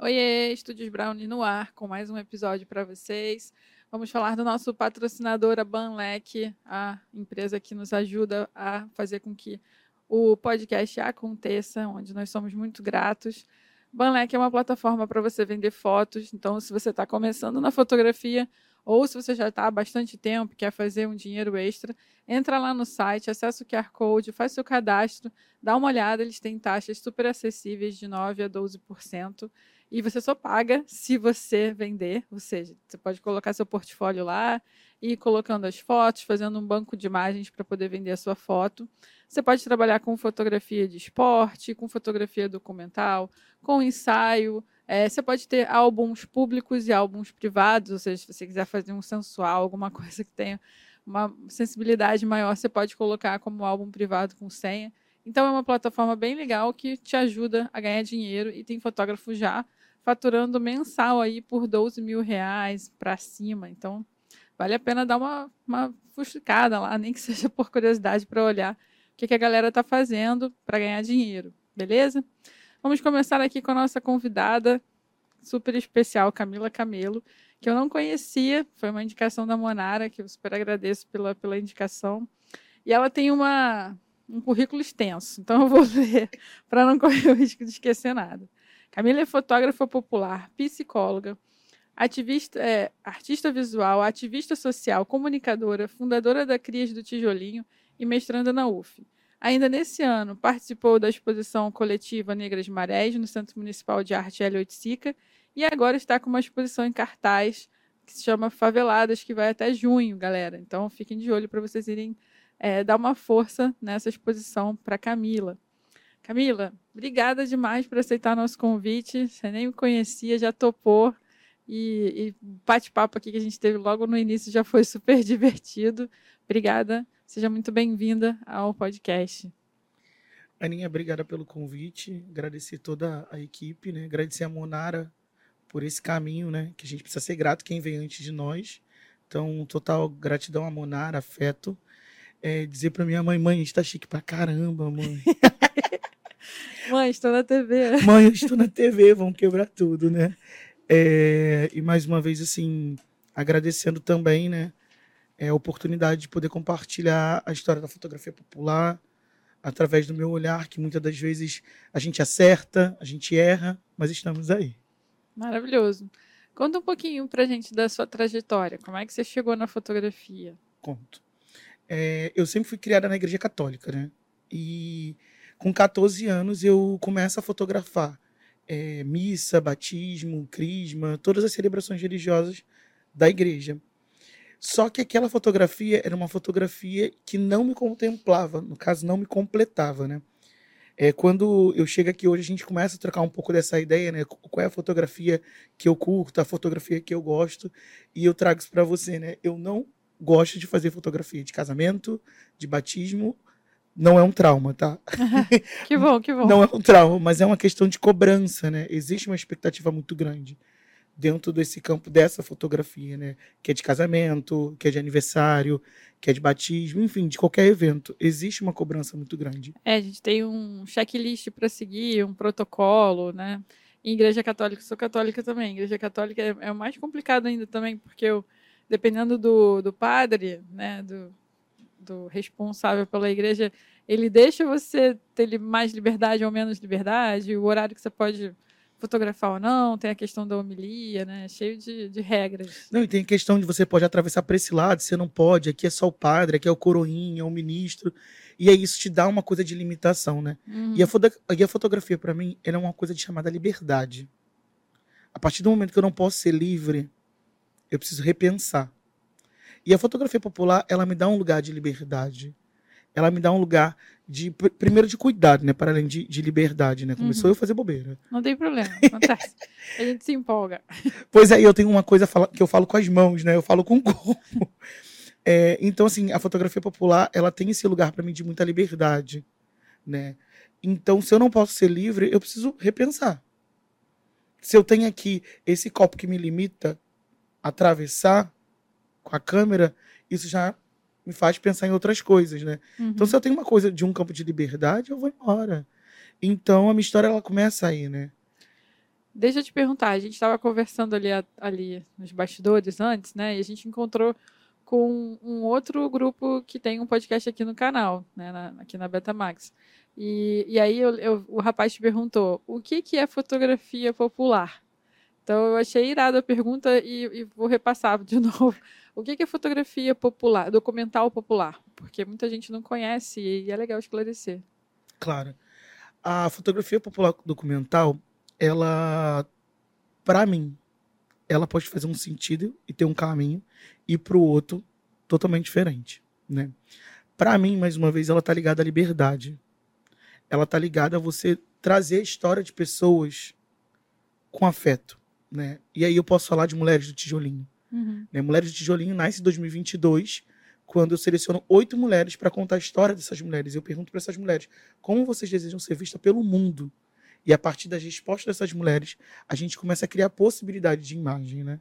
Oiê, Estúdios Brownie no ar, com mais um episódio para vocês. Vamos falar do nosso patrocinador, a Banlec, a empresa que nos ajuda a fazer com que o podcast aconteça, onde nós somos muito gratos. Banlec é uma plataforma para você vender fotos, então se você está começando na fotografia ou se você já está há bastante tempo quer fazer um dinheiro extra, entra lá no site, acessa o QR Code, faz seu cadastro, dá uma olhada, eles têm taxas super acessíveis de 9% a 12%. E você só paga se você vender, ou seja, você pode colocar seu portfólio lá e ir colocando as fotos, fazendo um banco de imagens para poder vender a sua foto. Você pode trabalhar com fotografia de esporte, com fotografia documental, com ensaio. É, você pode ter álbuns públicos e álbuns privados, ou seja, se você quiser fazer um sensual, alguma coisa que tenha uma sensibilidade maior, você pode colocar como álbum privado com senha. Então é uma plataforma bem legal que te ajuda a ganhar dinheiro e tem fotógrafo já faturando mensal aí por 12 mil reais para cima. Então, vale a pena dar uma, uma lá, nem que seja por curiosidade para olhar o que, que a galera está fazendo para ganhar dinheiro, beleza? Vamos começar aqui com a nossa convidada super especial, Camila Camelo, que eu não conhecia, foi uma indicação da Monara, que eu super agradeço pela, pela indicação. E ela tem uma, um currículo extenso, então eu vou ler para não correr o risco de esquecer nada. Camila é fotógrafa popular, psicóloga, ativista, é, artista visual, ativista social, comunicadora, fundadora da Crias do Tijolinho e mestranda na UF. Ainda nesse ano, participou da exposição coletiva Negras Marés no Centro Municipal de Arte Hélio Oiticica e agora está com uma exposição em cartaz que se chama Faveladas, que vai até junho, galera. Então fiquem de olho para vocês irem é, dar uma força nessa exposição para Camila. Camila, obrigada demais por aceitar nosso convite. Você nem me conhecia, já topou. E, e o bate-papo aqui que a gente teve logo no início já foi super divertido. Obrigada. Seja muito bem-vinda ao podcast. Aninha, obrigada pelo convite. Agradecer toda a equipe, né? Agradecer a Monara por esse caminho, né? Que a gente precisa ser grato quem vem antes de nós. Então, total gratidão a Monara, afeto. É, dizer para minha mãe, mãe, a gente tá chique pra caramba, mãe. Mãe, estou na TV. Mãe, eu estou na TV, vão quebrar tudo, né? É, e mais uma vez, assim, agradecendo também, né? É, a oportunidade de poder compartilhar a história da fotografia popular através do meu olhar, que muitas das vezes a gente acerta, a gente erra, mas estamos aí. Maravilhoso. Conta um pouquinho pra gente da sua trajetória. Como é que você chegou na fotografia? Conto. É, eu sempre fui criada na igreja católica, né? E com 14 anos eu começo a fotografar é, missa, batismo, crisma, todas as celebrações religiosas da igreja. Só que aquela fotografia era uma fotografia que não me contemplava, no caso, não me completava, né? É, quando eu chego aqui hoje, a gente começa a trocar um pouco dessa ideia, né? Qual é a fotografia que eu curto, a fotografia que eu gosto, e eu trago isso para você, né? Eu não gosto de fazer fotografia de casamento, de batismo não é um trauma, tá? que bom, que bom. Não é um trauma, mas é uma questão de cobrança, né? Existe uma expectativa muito grande dentro desse campo dessa fotografia, né? Que é de casamento, que é de aniversário, que é de batismo, enfim, de qualquer evento. Existe uma cobrança muito grande. É, a gente tem um checklist para seguir, um protocolo, né? Em igreja católica, sou católica também. Igreja católica é, é o mais complicado ainda também, porque eu, dependendo do, do padre, né, do, do responsável pela igreja, ele deixa você ter mais liberdade ou menos liberdade, o horário que você pode fotografar ou não, tem a questão da homilia, né? Cheio de, de regras. Não, e tem a questão de você pode atravessar para esse lado, você não pode, aqui é só o padre, aqui é o coroinha, é o ministro. E aí isso te dá uma coisa de limitação, né? Uhum. E, a e a fotografia, para mim, ela é uma coisa de chamada liberdade. A partir do momento que eu não posso ser livre, eu preciso repensar. E a fotografia popular, ela me dá um lugar de liberdade. Ela me dá um lugar de, primeiro, de cuidado, né? Para além de, de liberdade, né? Começou uhum. eu a fazer bobeira. Não tem problema, acontece. a gente se empolga. Pois é, eu tenho uma coisa que eu falo com as mãos, né? Eu falo com o corpo. É, então, assim, a fotografia popular, ela tem esse lugar para mim de muita liberdade, né? Então, se eu não posso ser livre, eu preciso repensar. Se eu tenho aqui esse copo que me limita a atravessar, com a câmera, isso já me faz pensar em outras coisas, né? Uhum. Então, se eu tenho uma coisa de um campo de liberdade, eu vou embora. Então, a minha história ela começa aí, né? Deixa eu te perguntar, a gente estava conversando ali, ali nos bastidores antes, né? E a gente encontrou com um outro grupo que tem um podcast aqui no canal, né? Na, aqui na Betamax. E, e aí eu, eu, o rapaz te perguntou o que, que é fotografia popular? Então eu achei irada a pergunta e, e vou repassar de novo. O que, é fotografia popular, documental popular? Porque muita gente não conhece e é legal esclarecer. Claro. A fotografia popular documental ela, para mim, ela pode fazer um sentido e ter um caminho, e para o outro, totalmente diferente, né? Para mim, mais uma vez, ela tá ligada à liberdade. Ela tá ligada a você trazer a história de pessoas com afeto, né? E aí eu posso falar de Mulheres do Tijolinho. Uhum. Né? Mulheres do Tijolinho nasce em 2022, quando eu seleciono oito mulheres para contar a história dessas mulheres. Eu pergunto para essas mulheres como vocês desejam ser vistas pelo mundo. E a partir das respostas dessas mulheres, a gente começa a criar possibilidade de imagem, né?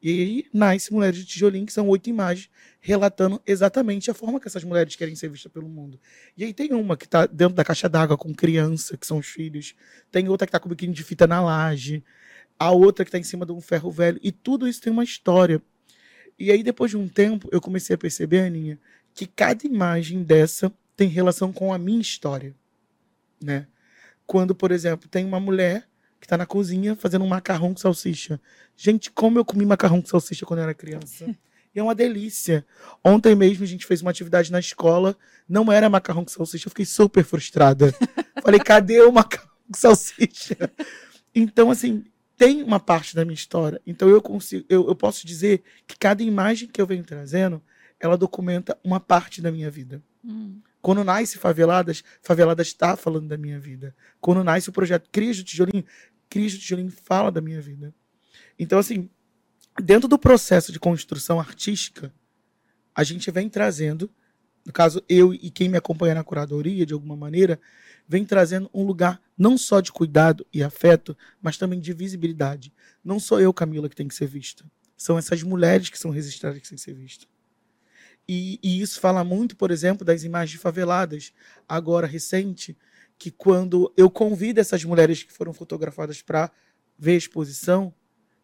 E aí nasce Mulheres de Tijolinho, que são oito imagens relatando exatamente a forma que essas mulheres querem ser vistas pelo mundo. E aí tem uma que está dentro da caixa d'água com criança, que são os filhos. Tem outra que está com biquíni de fita na laje. A outra que está em cima de um ferro velho. E tudo isso tem uma história. E aí, depois de um tempo, eu comecei a perceber, Aninha, que cada imagem dessa tem relação com a minha história, né? quando, por exemplo, tem uma mulher que está na cozinha fazendo um macarrão com salsicha. Gente, como eu comi macarrão com salsicha quando eu era criança. E é uma delícia. Ontem mesmo a gente fez uma atividade na escola, não era macarrão com salsicha, eu fiquei super frustrada. Falei, cadê o macarrão com salsicha? Então, assim, tem uma parte da minha história. Então eu consigo, eu, eu posso dizer que cada imagem que eu venho trazendo, ela documenta uma parte da minha vida. Hum. Quando nasce Faveladas, Faveladas está falando da minha vida. Quando nasce o projeto Cris do Tijolinho, Cris do Tijolinho fala da minha vida. Então, assim, dentro do processo de construção artística, a gente vem trazendo, no caso, eu e quem me acompanha na curadoria, de alguma maneira, vem trazendo um lugar não só de cuidado e afeto, mas também de visibilidade. Não sou eu, Camila, que tem que ser vista. São essas mulheres que são registradas que têm que ser vistas. E, e, isso fala muito, por exemplo, das imagens faveladas, agora recente, que quando eu convido essas mulheres que foram fotografadas para ver a exposição,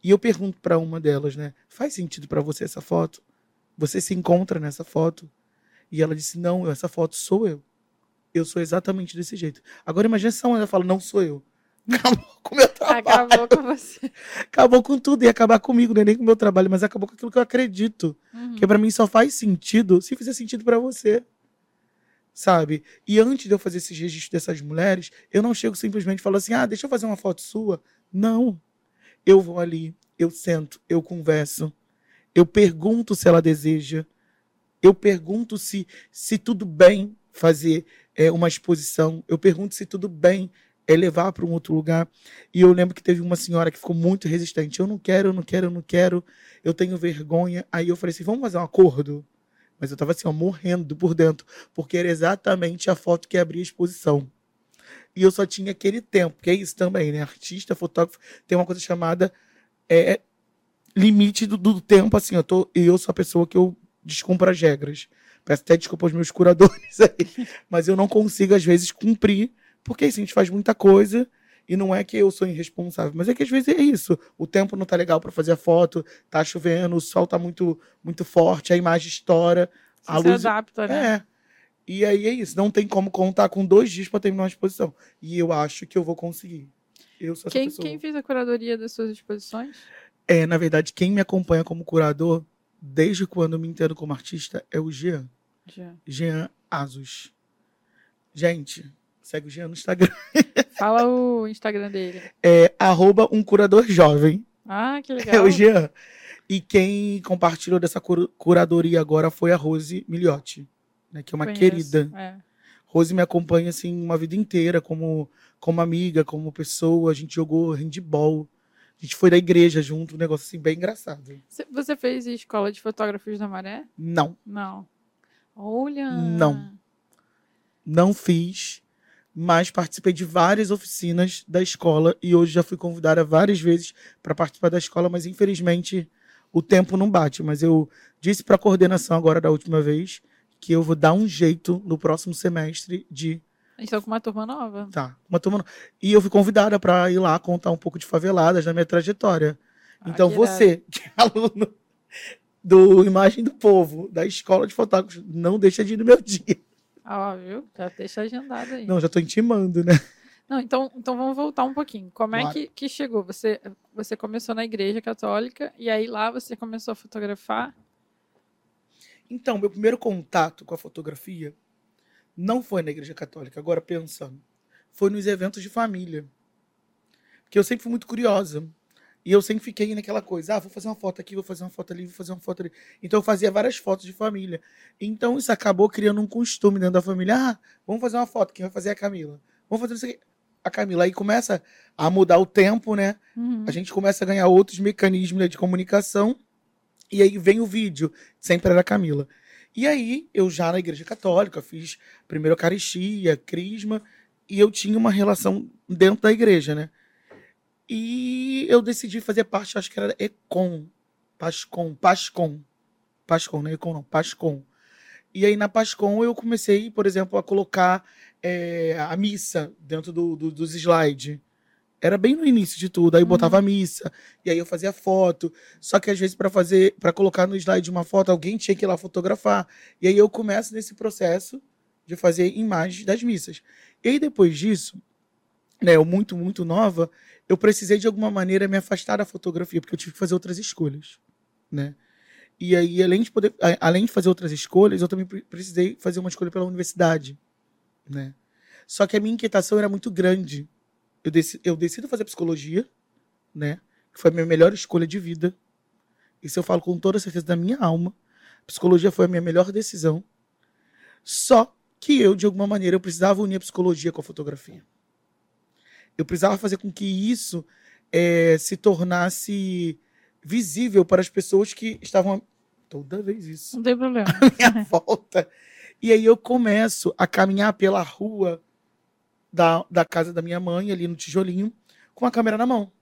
e eu pergunto para uma delas, né, faz sentido para você essa foto? Você se encontra nessa foto? E ela disse, não, essa foto sou eu. Eu sou exatamente desse jeito. Agora imagine se ela fala, não sou eu. Acabou com o meu trabalho. Acabou com você. Acabou com tudo. E acabar comigo, não é nem com o meu trabalho, mas acabou com aquilo que eu acredito. Uhum. Que para mim só faz sentido se fizer sentido para você. Sabe? E antes de eu fazer esses registros dessas mulheres, eu não chego simplesmente e falo assim: ah, deixa eu fazer uma foto sua. Não. Eu vou ali, eu sento, eu converso, eu pergunto se ela deseja, eu pergunto se, se tudo bem fazer é, uma exposição, eu pergunto se tudo bem é levar para um outro lugar. E eu lembro que teve uma senhora que ficou muito resistente. Eu não quero, eu não quero, eu não quero. Eu tenho vergonha. Aí eu falei assim: vamos fazer um acordo? Mas eu estava assim, ó, morrendo por dentro, porque era exatamente a foto que abria a exposição. E eu só tinha aquele tempo, que é isso também, né? Artista, fotógrafo, tem uma coisa chamada é, limite do, do tempo, assim, eu, tô, eu sou a pessoa que eu descumpro as regras. Peço até desculpa aos meus curadores aí, mas eu não consigo, às vezes, cumprir porque assim, a gente faz muita coisa e não é que eu sou irresponsável, mas é que às vezes é isso. O tempo não tá legal para fazer a foto, tá chovendo, o sol tá muito muito forte, a imagem estoura, Você a luz adapta, né? É. E aí é isso, não tem como contar com dois dias para terminar uma exposição. E eu acho que eu vou conseguir. Eu sou quem. Quem fez a curadoria das suas exposições? É, na verdade, quem me acompanha como curador, desde quando eu me entendo como artista, é o Jean. Jean. Jean Azus. Gente, Segue o Jean no Instagram. Fala o Instagram dele. É arroba um curador jovem. Ah, que legal. É o Jean. E quem compartilhou dessa curadoria agora foi a Rose Miliotti, né, que é uma Conheço, querida. É. Rose me acompanha assim uma vida inteira como como amiga, como pessoa. A gente jogou handball. A gente foi da igreja junto, um negócio assim bem engraçado. Você fez escola de fotógrafos da Maré? Não. Não. Olha. Não. Não fiz mas participei de várias oficinas da escola e hoje já fui convidada várias vezes para participar da escola, mas infelizmente o tempo não bate. Mas eu disse para a coordenação agora da última vez que eu vou dar um jeito no próximo semestre de A gente tá com uma turma nova. Tá, uma turma no... E eu fui convidada para ir lá contar um pouco de faveladas na minha trajetória. Ah, então que você, que é aluno do Imagem do Povo, da Escola de Fotógrafos, não deixa de ir no meu dia. Ah, viu? Já deixa agendado aí. Não, já tô intimando, né? Não, então, então vamos voltar um pouquinho. Como é Bora. que, que chegou? Você, você começou na igreja católica e aí lá você começou a fotografar? Então, meu primeiro contato com a fotografia não foi na Igreja Católica, agora pensando. Foi nos eventos de família. Porque eu sempre fui muito curiosa. E eu sempre fiquei naquela coisa, ah, vou fazer uma foto aqui, vou fazer uma foto ali, vou fazer uma foto ali. Então eu fazia várias fotos de família. Então isso acabou criando um costume dentro da família. Ah, vamos fazer uma foto, quem vai fazer é a Camila. Vamos fazer isso aqui. A Camila. Aí começa a mudar o tempo, né? Uhum. a gente começa a ganhar outros mecanismos né, de comunicação. E aí vem o vídeo, sempre era a Camila. E aí, eu já na Igreja Católica, fiz primeiro Eucaristia, Crisma, e eu tinha uma relação dentro da igreja, né? E eu decidi fazer parte, acho que era Econ, Pascom, Pascom, Pascom, não é Econ não, Pascom. E aí na Pascom eu comecei, por exemplo, a colocar eh, a missa dentro do- do- dos slides. Era bem no início de tudo, aí eu Uhum. botava a missa, e aí eu fazia foto. Só que às vezes para fazer, para colocar no slide uma foto, alguém tinha que ir lá fotografar. E aí eu começo nesse processo de fazer imagens das missas. E aí depois disso, né, eu muito muito nova, eu precisei de alguma maneira me afastar da fotografia, porque eu tive que fazer outras escolhas, né? E aí além de poder, além de fazer outras escolhas, eu também pre- precisei fazer uma escolha pela universidade, né? Só que a minha inquietação era muito grande. Eu, deci, eu decido fazer psicologia, né? Que foi a minha melhor escolha de vida. Isso eu falo com toda certeza da minha alma. Psicologia foi a minha melhor decisão. Só que eu, de alguma maneira, eu precisava unir a psicologia com a fotografia. Eu precisava fazer com que isso eh, se tornasse visível para as pessoas que estavam toda vez isso Não tem problema. minha volta. E aí eu começo a caminhar pela rua da, da casa da minha mãe, ali no tijolinho, com a câmera na mão.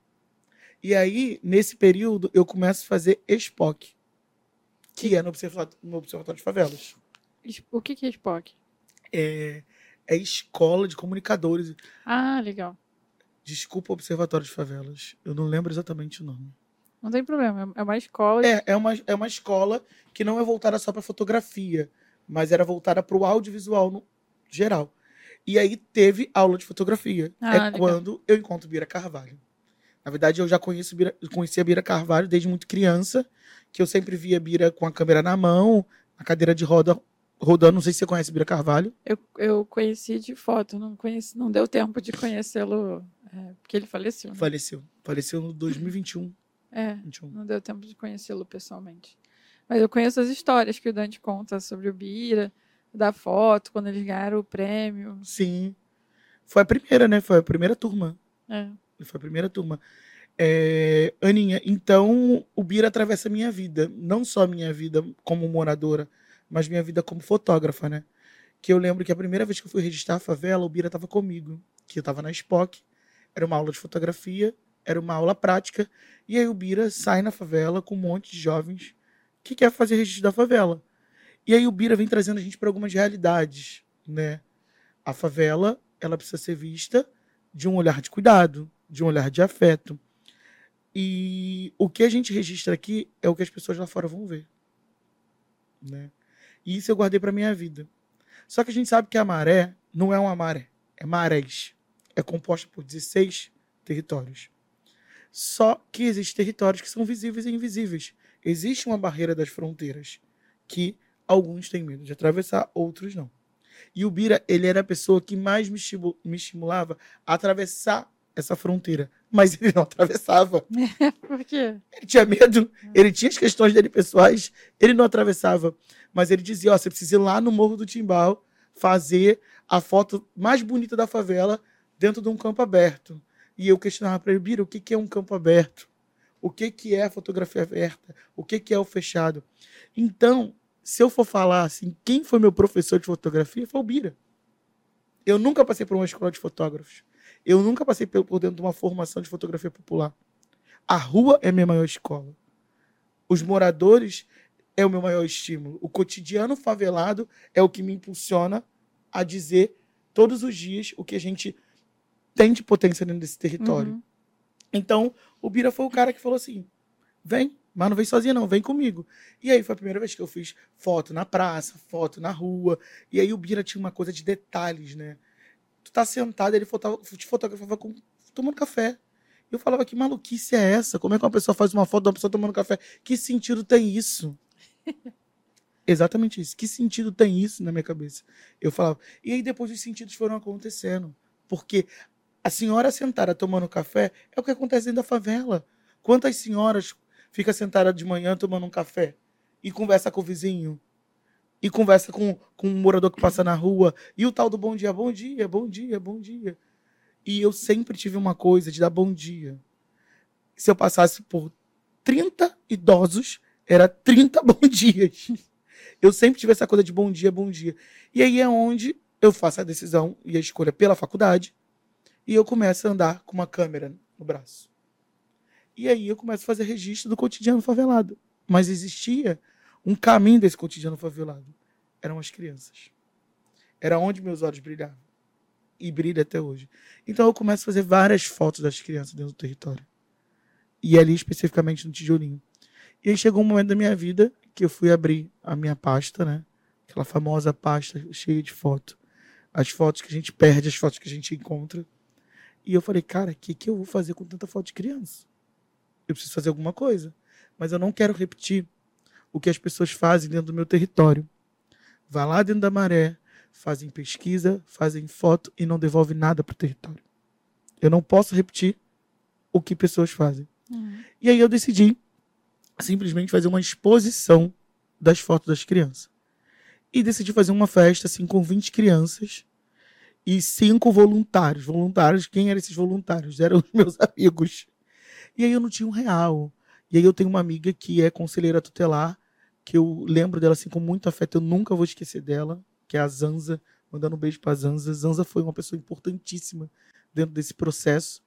E aí, nesse período, eu começo a fazer Spock, que é no Observatório, no observatório de Favelas. O que que é Spock? É, é escola de comunicadores. Ah, legal. Desculpa, Observatório de Favelas. Eu não lembro exatamente o nome. Não tem problema. É uma escola. É, é uma, é uma escola que não é voltada só para fotografia, mas era voltada para o audiovisual no geral. E aí teve aula de fotografia. Ah, é legal. quando eu encontro Bira Carvalho. Na verdade, eu já conheço Bira, conhecia Bira Carvalho desde muito criança, que eu sempre via Bira com a câmera na mão, a cadeira de roda rodando. Não sei se você conhece Bira Carvalho. Eu, eu conheci de foto, não conheci, não deu tempo de conhecê-lo, é, porque ele faleceu. né? Faleceu. Faleceu no 2021. É, 21. não deu tempo de conhecê-lo pessoalmente. Mas eu conheço as histórias que o Dante conta sobre o Bira, da foto, quando eles ganharam o prêmio. Sim. Foi a primeira, né? Foi a primeira turma. É. Foi a primeira turma. É, Aninha, então o Bira atravessa a minha vida. Não só a minha vida como moradora, mas minha vida como fotógrafa, né? Que eu lembro que a primeira vez que eu fui registrar a favela, o Bira estava comigo. Que eu estava na Spock. Era uma aula de fotografia, era uma aula prática. E aí o Bira sai na favela com um monte de jovens que quer fazer registro da favela. E aí o Bira vem trazendo a gente para algumas realidades, né? A favela, ela precisa ser vista de um olhar de cuidado, de um olhar de afeto. E o que a gente registra aqui é o que as pessoas lá fora vão ver. Né? E isso eu guardei para minha vida. Só que a gente sabe que a maré não é uma maré, é marés. É composta por 16 territórios. Só que existem territórios que são visíveis e invisíveis. Existe uma barreira das fronteiras que alguns têm medo de atravessar, outros não. E o Bira, ele era a pessoa que mais me, estimu- me estimulava a atravessar essa fronteira. Mas ele não atravessava. Por quê? Ele tinha medo, ele tinha as questões dele pessoais, ele não atravessava. Mas ele dizia: Ó, você precisa ir lá no Morro do Timbal fazer a foto mais bonita da favela dentro de um campo aberto. E eu questionava para ele: Bira, o que, é um campo aberto? O que, é a fotografia aberta? O que, que é o fechado? Então, se eu for falar assim, quem foi meu professor de fotografia foi o Bira. Eu nunca passei por uma escola de fotógrafos. Eu nunca passei por dentro de uma formação de fotografia popular. A rua é minha maior escola. Os moradores é o meu maior estímulo. O cotidiano favelado é o que me impulsiona a dizer todos os dias o que a gente tem de potência dentro desse território. Uhum. Então, o Bira foi o cara que falou assim: vem, mas não vem sozinha, não, vem comigo. E aí foi a primeira vez que eu fiz foto na praça, foto na rua. E aí o Bira tinha uma coisa de detalhes, né? Tu tá sentado, ele te fotografava com, tomando café. E eu falava, que maluquice é essa? Como é que uma pessoa faz uma foto de uma pessoa tomando café? Que sentido tem isso? Exatamente isso. Que sentido tem isso na minha cabeça? Eu falava. E aí depois os sentidos foram acontecendo. Porque a senhora sentada tomando café é o que acontece dentro da favela. Quantas senhoras ficam sentadas de manhã tomando um café e conversa com o vizinho? E conversa com, com um morador que passa na rua. E o tal do bom dia, bom dia, bom dia, bom dia. E eu sempre tive uma coisa de dar bom dia. Se eu passasse por 30 idosos, era 30 bom dias. Eu sempre tive essa coisa de bom dia, bom dia. E aí é onde eu faço a decisão e a escolha pela faculdade. E eu começo a andar com uma câmera no braço. E aí eu começo a fazer registro do cotidiano favelado. Mas existia um caminho desse cotidiano favelado. Eram as crianças. Era onde meus olhos brilhavam. E brilha até hoje. Então eu começo a fazer várias fotos das crianças dentro do território. E ali especificamente no tijolinho. E aí chegou um momento da minha vida que eu fui abrir a minha pasta, né? Aquela famosa pasta cheia de foto. As fotos que a gente perde, as fotos que a gente encontra. E eu falei, cara, o que, que eu vou fazer com tanta foto de criança? Eu preciso fazer alguma coisa. Mas eu não quero repetir o que as pessoas fazem dentro do meu território. Vai lá dentro da maré, fazem pesquisa, fazem foto e não devolve nada para o território. Eu não posso repetir o que pessoas fazem. Uhum. E aí eu decidi simplesmente fazer uma exposição das fotos das crianças. E decidi fazer uma festa assim com 20 crianças e cinco voluntários. Voluntários, quem eram esses voluntários? Eram os meus amigos. E aí eu não tinha um real. E aí eu tenho uma amiga que é conselheira tutelar, que eu lembro dela assim com muito afeto, eu nunca vou esquecer dela, que é a Zanza, mandando um beijo pra Zanza. Zanza foi uma pessoa importantíssima dentro desse processo.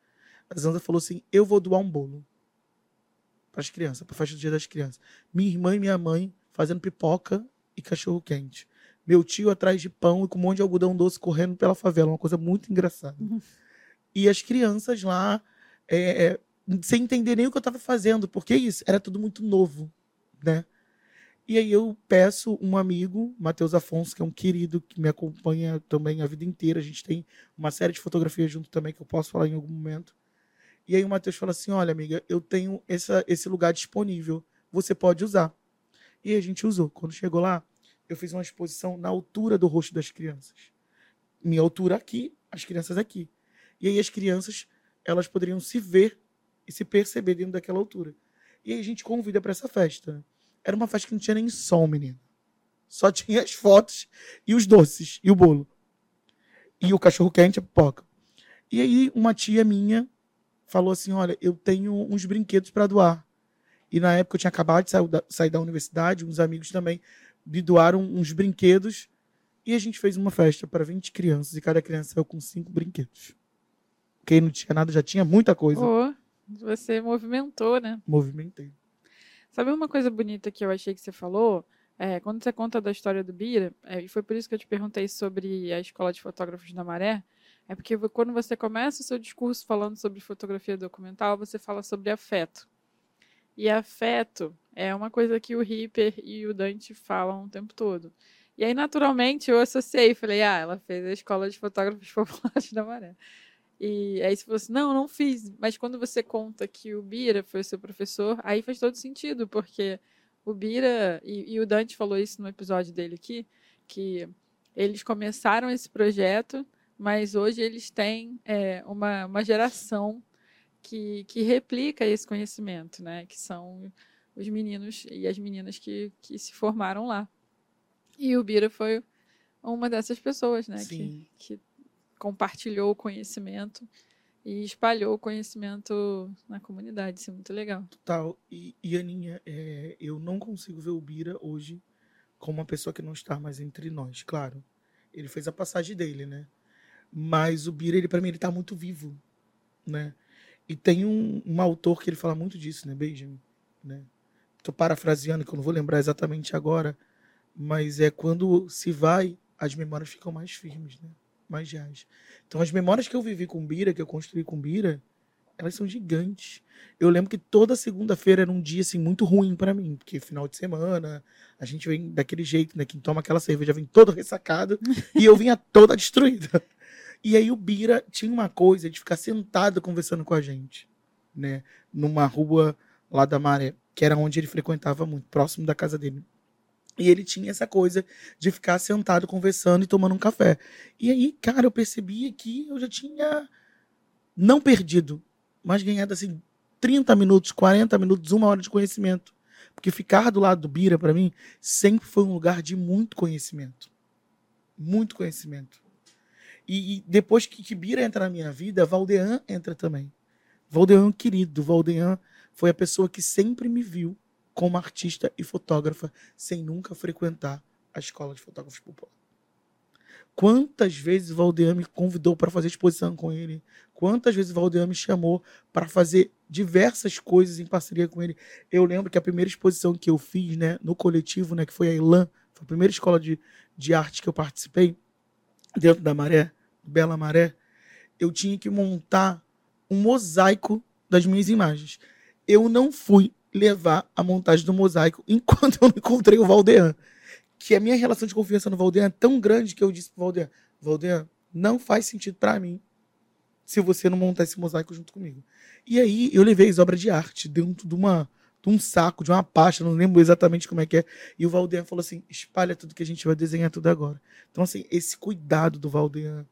A Zanza falou assim: "Eu vou doar um bolo para as crianças, para a festa do Dia das Crianças. Minha irmã e minha mãe fazendo pipoca e cachorro quente. Meu tio atrás de pão e com um monte de algodão doce correndo pela favela, uma coisa muito engraçada. Uhum. E as crianças lá, é, é, sem entender nem o que eu estava fazendo, porque isso era tudo muito novo, né? E aí eu peço um amigo, Matheus Afonso, que é um querido que me acompanha também a vida inteira. A gente tem uma série de fotografias junto também que eu posso falar em algum momento. E aí o Matheus fala assim: olha, amiga, eu tenho essa, esse lugar disponível. Você pode usar. E a gente usou. Quando chegou lá, eu fiz uma exposição na altura do rosto das crianças. Minha altura aqui, as crianças aqui. E aí as crianças, elas poderiam se ver e se perceber dentro daquela altura. E aí a gente convida para essa festa. Era uma festa que não tinha nem som, menino. Só tinha as fotos e os doces e o bolo. E o cachorro quente, a pipoca. E aí uma tia minha falou assim: Olha, eu tenho uns brinquedos para doar. E na época eu tinha acabado de sair da, sair da universidade, uns amigos também me doaram uns brinquedos. E a gente fez uma festa para 20 crianças e cada criança saiu com cinco brinquedos. Quem não tinha nada já tinha muita coisa. Ô, você movimentou, né? Movimentei. Sabe uma coisa bonita que eu achei que você falou? É, quando você conta da história do Bira, é, e foi por isso que eu te perguntei sobre a escola de fotógrafos da Maré, é porque quando você começa o seu discurso falando sobre fotografia documental, você fala sobre afeto. E afeto é uma coisa que o Ripper e o Dante falam o tempo todo. E aí, naturalmente, eu associei, falei, ah, ela fez a escola de fotógrafos populares da Maré. E aí você falou assim, não, não fiz. Mas quando você conta que o Bira foi o seu professor, aí faz todo sentido, porque o Bira, e, e o Dante falou isso no episódio dele aqui, que eles começaram esse projeto, mas hoje eles têm é, uma, uma geração que, que replica esse conhecimento, né? Que são os meninos e as meninas que, que se formaram lá. E o Bira foi uma dessas pessoas, né? Que, que compartilhou o conhecimento e espalhou o conhecimento na comunidade. Isso é muito legal. Total. E, e Aninha, é, eu não consigo ver o Bira hoje como uma pessoa que não está mais entre nós, claro. Ele fez a passagem dele, né? Mas o Bira, ele para mim, ele tá muito vivo, né? E tem um, um autor que ele fala muito disso, né, Benjamin? Né? Tô parafraseando, que eu não vou lembrar exatamente agora, mas é quando se vai, as memórias ficam mais firmes, né? mais reais. Então, as memórias que eu vivi com Bira, que eu construí com Bira, elas são gigantes. Eu lembro que toda segunda-feira era um dia assim muito ruim para mim, porque final de semana a gente vem daquele jeito, né? Quem toma aquela cerveja vem todo ressacado e eu vinha toda destruída. E aí o Bira tinha uma coisa de ficar sentado conversando com a gente, né? Numa rua lá da Maré, que era onde ele frequentava muito, próximo da casa dele. E ele tinha essa coisa de ficar sentado conversando e tomando um café. E aí, cara, eu percebia que eu já tinha não perdido, mas ganhado assim 30 minutos, 40 minutos, uma hora de conhecimento. Porque ficar do lado do Bira, para mim, sempre foi um lugar de muito conhecimento. Muito conhecimento. E, e depois que, que Bira entra na minha vida, Valdean entra também. Valdean, querido, Valdean foi a pessoa que sempre me viu como artista e fotógrafa, sem nunca frequentar a escola de fotógrafos popular. Quantas vezes Valdean me convidou para fazer exposição com ele? Quantas vezes Valdean me chamou para fazer diversas coisas em parceria com ele? Eu lembro que a primeira exposição que eu fiz, né, no coletivo, né, que foi a Ilan, foi a primeira escola de, de arte que eu participei, dentro da Maré, Bela Maré, eu tinha que montar um mosaico das minhas imagens. Eu não fui levar a montagem do mosaico enquanto eu não encontrei o Valdean. Que a minha relação de confiança no Valdean é tão grande que eu disse pro Valdean, Valdean, não faz sentido para mim se você não montar esse mosaico junto comigo. E aí eu levei as obras de arte dentro de uma de um saco, de uma pasta, não lembro exatamente como é que é. E o Valdean falou assim: espalha tudo que a gente vai desenhar tudo agora. Então, assim, esse cuidado do Valdean,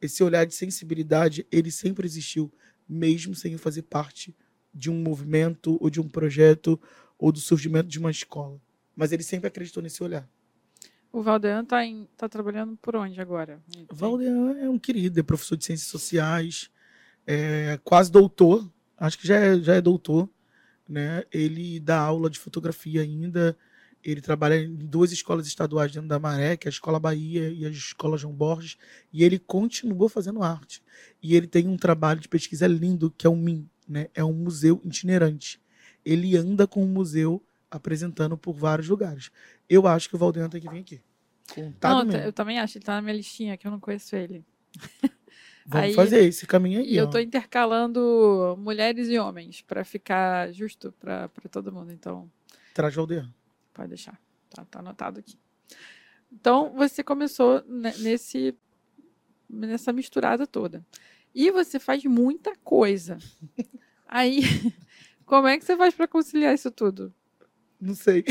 esse olhar de sensibilidade, ele sempre existiu, mesmo sem fazer parte de um movimento ou de um projeto ou do surgimento de uma escola. Mas ele sempre acreditou nesse olhar. O Valdean está tá trabalhando por onde agora? O Valdean é um querido, é professor de ciências sociais, é quase doutor, acho que já é, já é doutor né? Ele dá aula de fotografia ainda. Ele trabalha em duas escolas estaduais dentro da Maré, que é a Escola Bahia e a Escola João Borges, e ele continua fazendo arte. E ele tem um trabalho de pesquisa lindo, que é o MIM, né? É um museu itinerante. Ele anda com o museu apresentando por vários lugares. Eu acho que o Valdeano tem que vir aqui. Contado não, eu também acho, ele tá na minha listinha, que eu não conheço ele. Vamos aí, fazer esse caminho aí. E eu estou intercalando mulheres e homens para ficar justo para todo mundo. Então. Traz o aldeia. Pode deixar. Tá, tá anotado aqui. Então, você começou nesse, nessa misturada toda. E você faz muita coisa. Aí, como é que você faz para conciliar isso tudo? Não sei.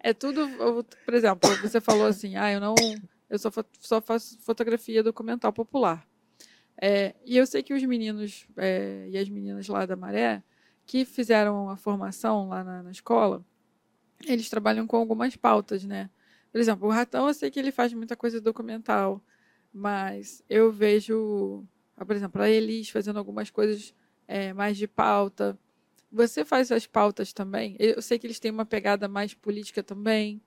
é tudo, por exemplo, você falou assim, ah, eu não eu só, só faço fotografia documental popular. É, e eu sei que os meninos é, e as meninas lá da Maré, que fizeram a formação lá na, na, escola, eles trabalham com algumas pautas, né? Por exemplo, o Ratão, eu sei que ele faz muita coisa documental, mas eu vejo, por exemplo, a Elis fazendo algumas coisas é, mais de pauta. Você faz as pautas também? Eu sei que eles têm uma pegada mais política também.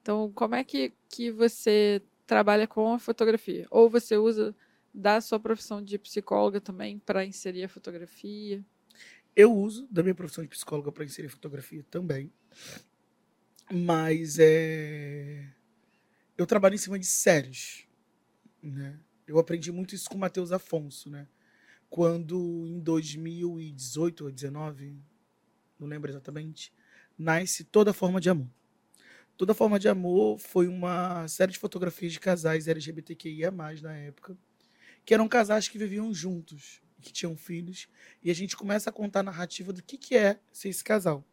Então, como é que, que você trabalha com a fotografia? Ou você usa da sua profissão de psicóloga também para inserir a fotografia? Eu uso da minha profissão de psicóloga para inserir fotografia também. Mas é... eu trabalho em cima de séries. Né? Eu aprendi muito isso com o Matheus Afonso. Né? Quando em 2018 ou 2019, não lembro exatamente, nasce Toda Forma de Amor. Toda Forma de Amor foi uma série de fotografias de casais LGBTQIA, na época, que eram casais que viviam juntos, que tinham filhos, e a gente começa a contar a narrativa do que, que é ser esse casal.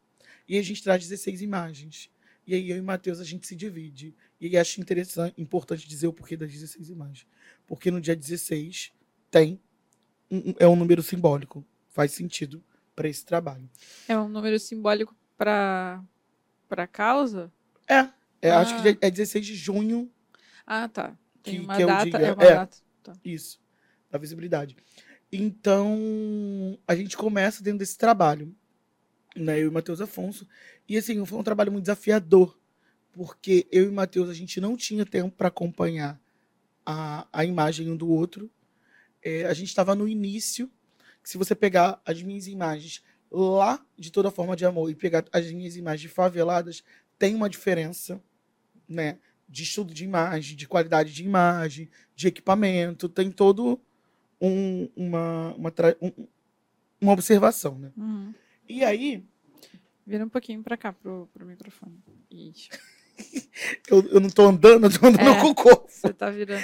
E a gente traz 16 imagens. E aí eu e Matheus a gente se divide. E aí acho interessante, importante dizer o porquê das 16 imagens. Porque no dia 16 tem um, é um número simbólico. Faz sentido para esse trabalho. É um número simbólico para para causa? É, é ah. acho que é 16 de junho. Ah, tá. Tem que, uma que data, é, é uma é, data. Tá. Isso, da visibilidade. Então, a gente começa dentro desse trabalho, né, eu e o Matheus Afonso, e assim, foi um trabalho muito desafiador, porque eu e o Matheus, a gente não tinha tempo para acompanhar a, a imagem um do outro, é, a gente estava no início, se você pegar as minhas imagens lá de toda forma de amor e pegar as minhas imagens faveladas, tem uma diferença, né? de estudo de imagem, de qualidade de imagem, de equipamento, tem todo um, uma, uma, um, uma observação, né? Uhum. E aí... Vira um pouquinho para cá, pro, pro microfone. Isso. eu, eu não tô andando, eu tô andando é, com o corpo. Você tá virando.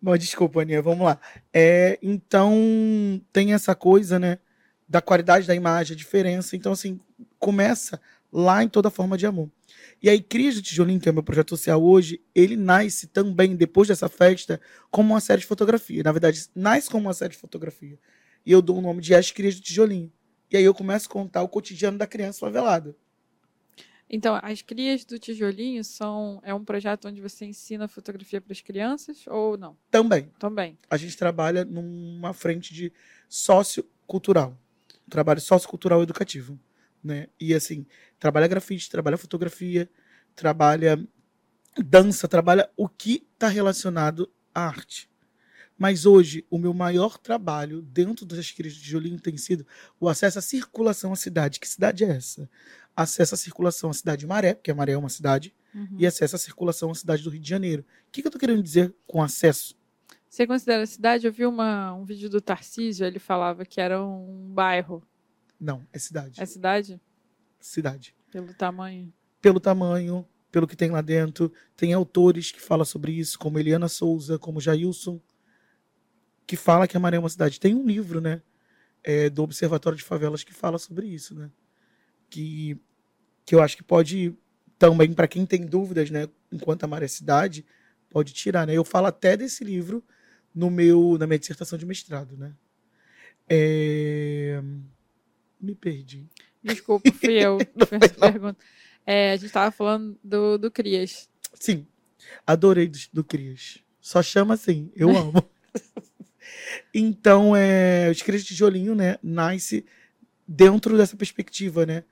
Mas desculpa, Aninha, vamos lá. É, então, tem essa coisa, né? Da qualidade da imagem, a diferença. Então, assim, começa lá em toda forma de amor. E aí, Cris do Tijolinho, que é o meu projeto social hoje, ele nasce também, depois dessa festa, como uma série de fotografia. Na verdade, nasce como uma série de fotografia. E eu dou o nome de As Crias do Tijolinho. E aí eu começo a contar o cotidiano da criança favelada. Então, as crias do tijolinho são é um projeto onde você ensina fotografia para as crianças ou não? Também. Também. A gente trabalha numa frente de sociocultural, trabalho sociocultural educativo, né? E assim, trabalha grafite, trabalha fotografia, trabalha dança, trabalha o que está relacionado à arte. Mas hoje, o meu maior trabalho dentro das crias de tijolinho tem sido o acesso à circulação à cidade. Que cidade é essa? Acesso à circulação à cidade de Maré, porque a Maré é uma cidade, uhum. e acesso à circulação à cidade do Rio de Janeiro. O que, que eu estou querendo dizer com acesso? Você considera a cidade? Eu vi uma, um vídeo do Tarcísio, ele falava que era um bairro. Não, é cidade. É cidade? Cidade. Pelo tamanho? Pelo tamanho, pelo que tem lá dentro. Tem autores que falam sobre isso, como Eliana Souza, como Jailson que fala que a Maré é uma cidade. Tem um livro, né, é, do Observatório de Favelas que fala sobre isso, né? Que, que eu acho que pode também, para quem tem dúvidas, né, enquanto a Maré é cidade, pode tirar, né? Eu falo até desse livro no meu na minha dissertação de mestrado, né? É... Me perdi. Desculpa, fui eu que fiz essa pergunta. É, a gente estava falando do, do Crias. Sim, adorei do, do Crias. Só chama assim, eu amo. Então, é, o Escrito de Tijolinho, né, nasce dentro dessa perspectiva, né?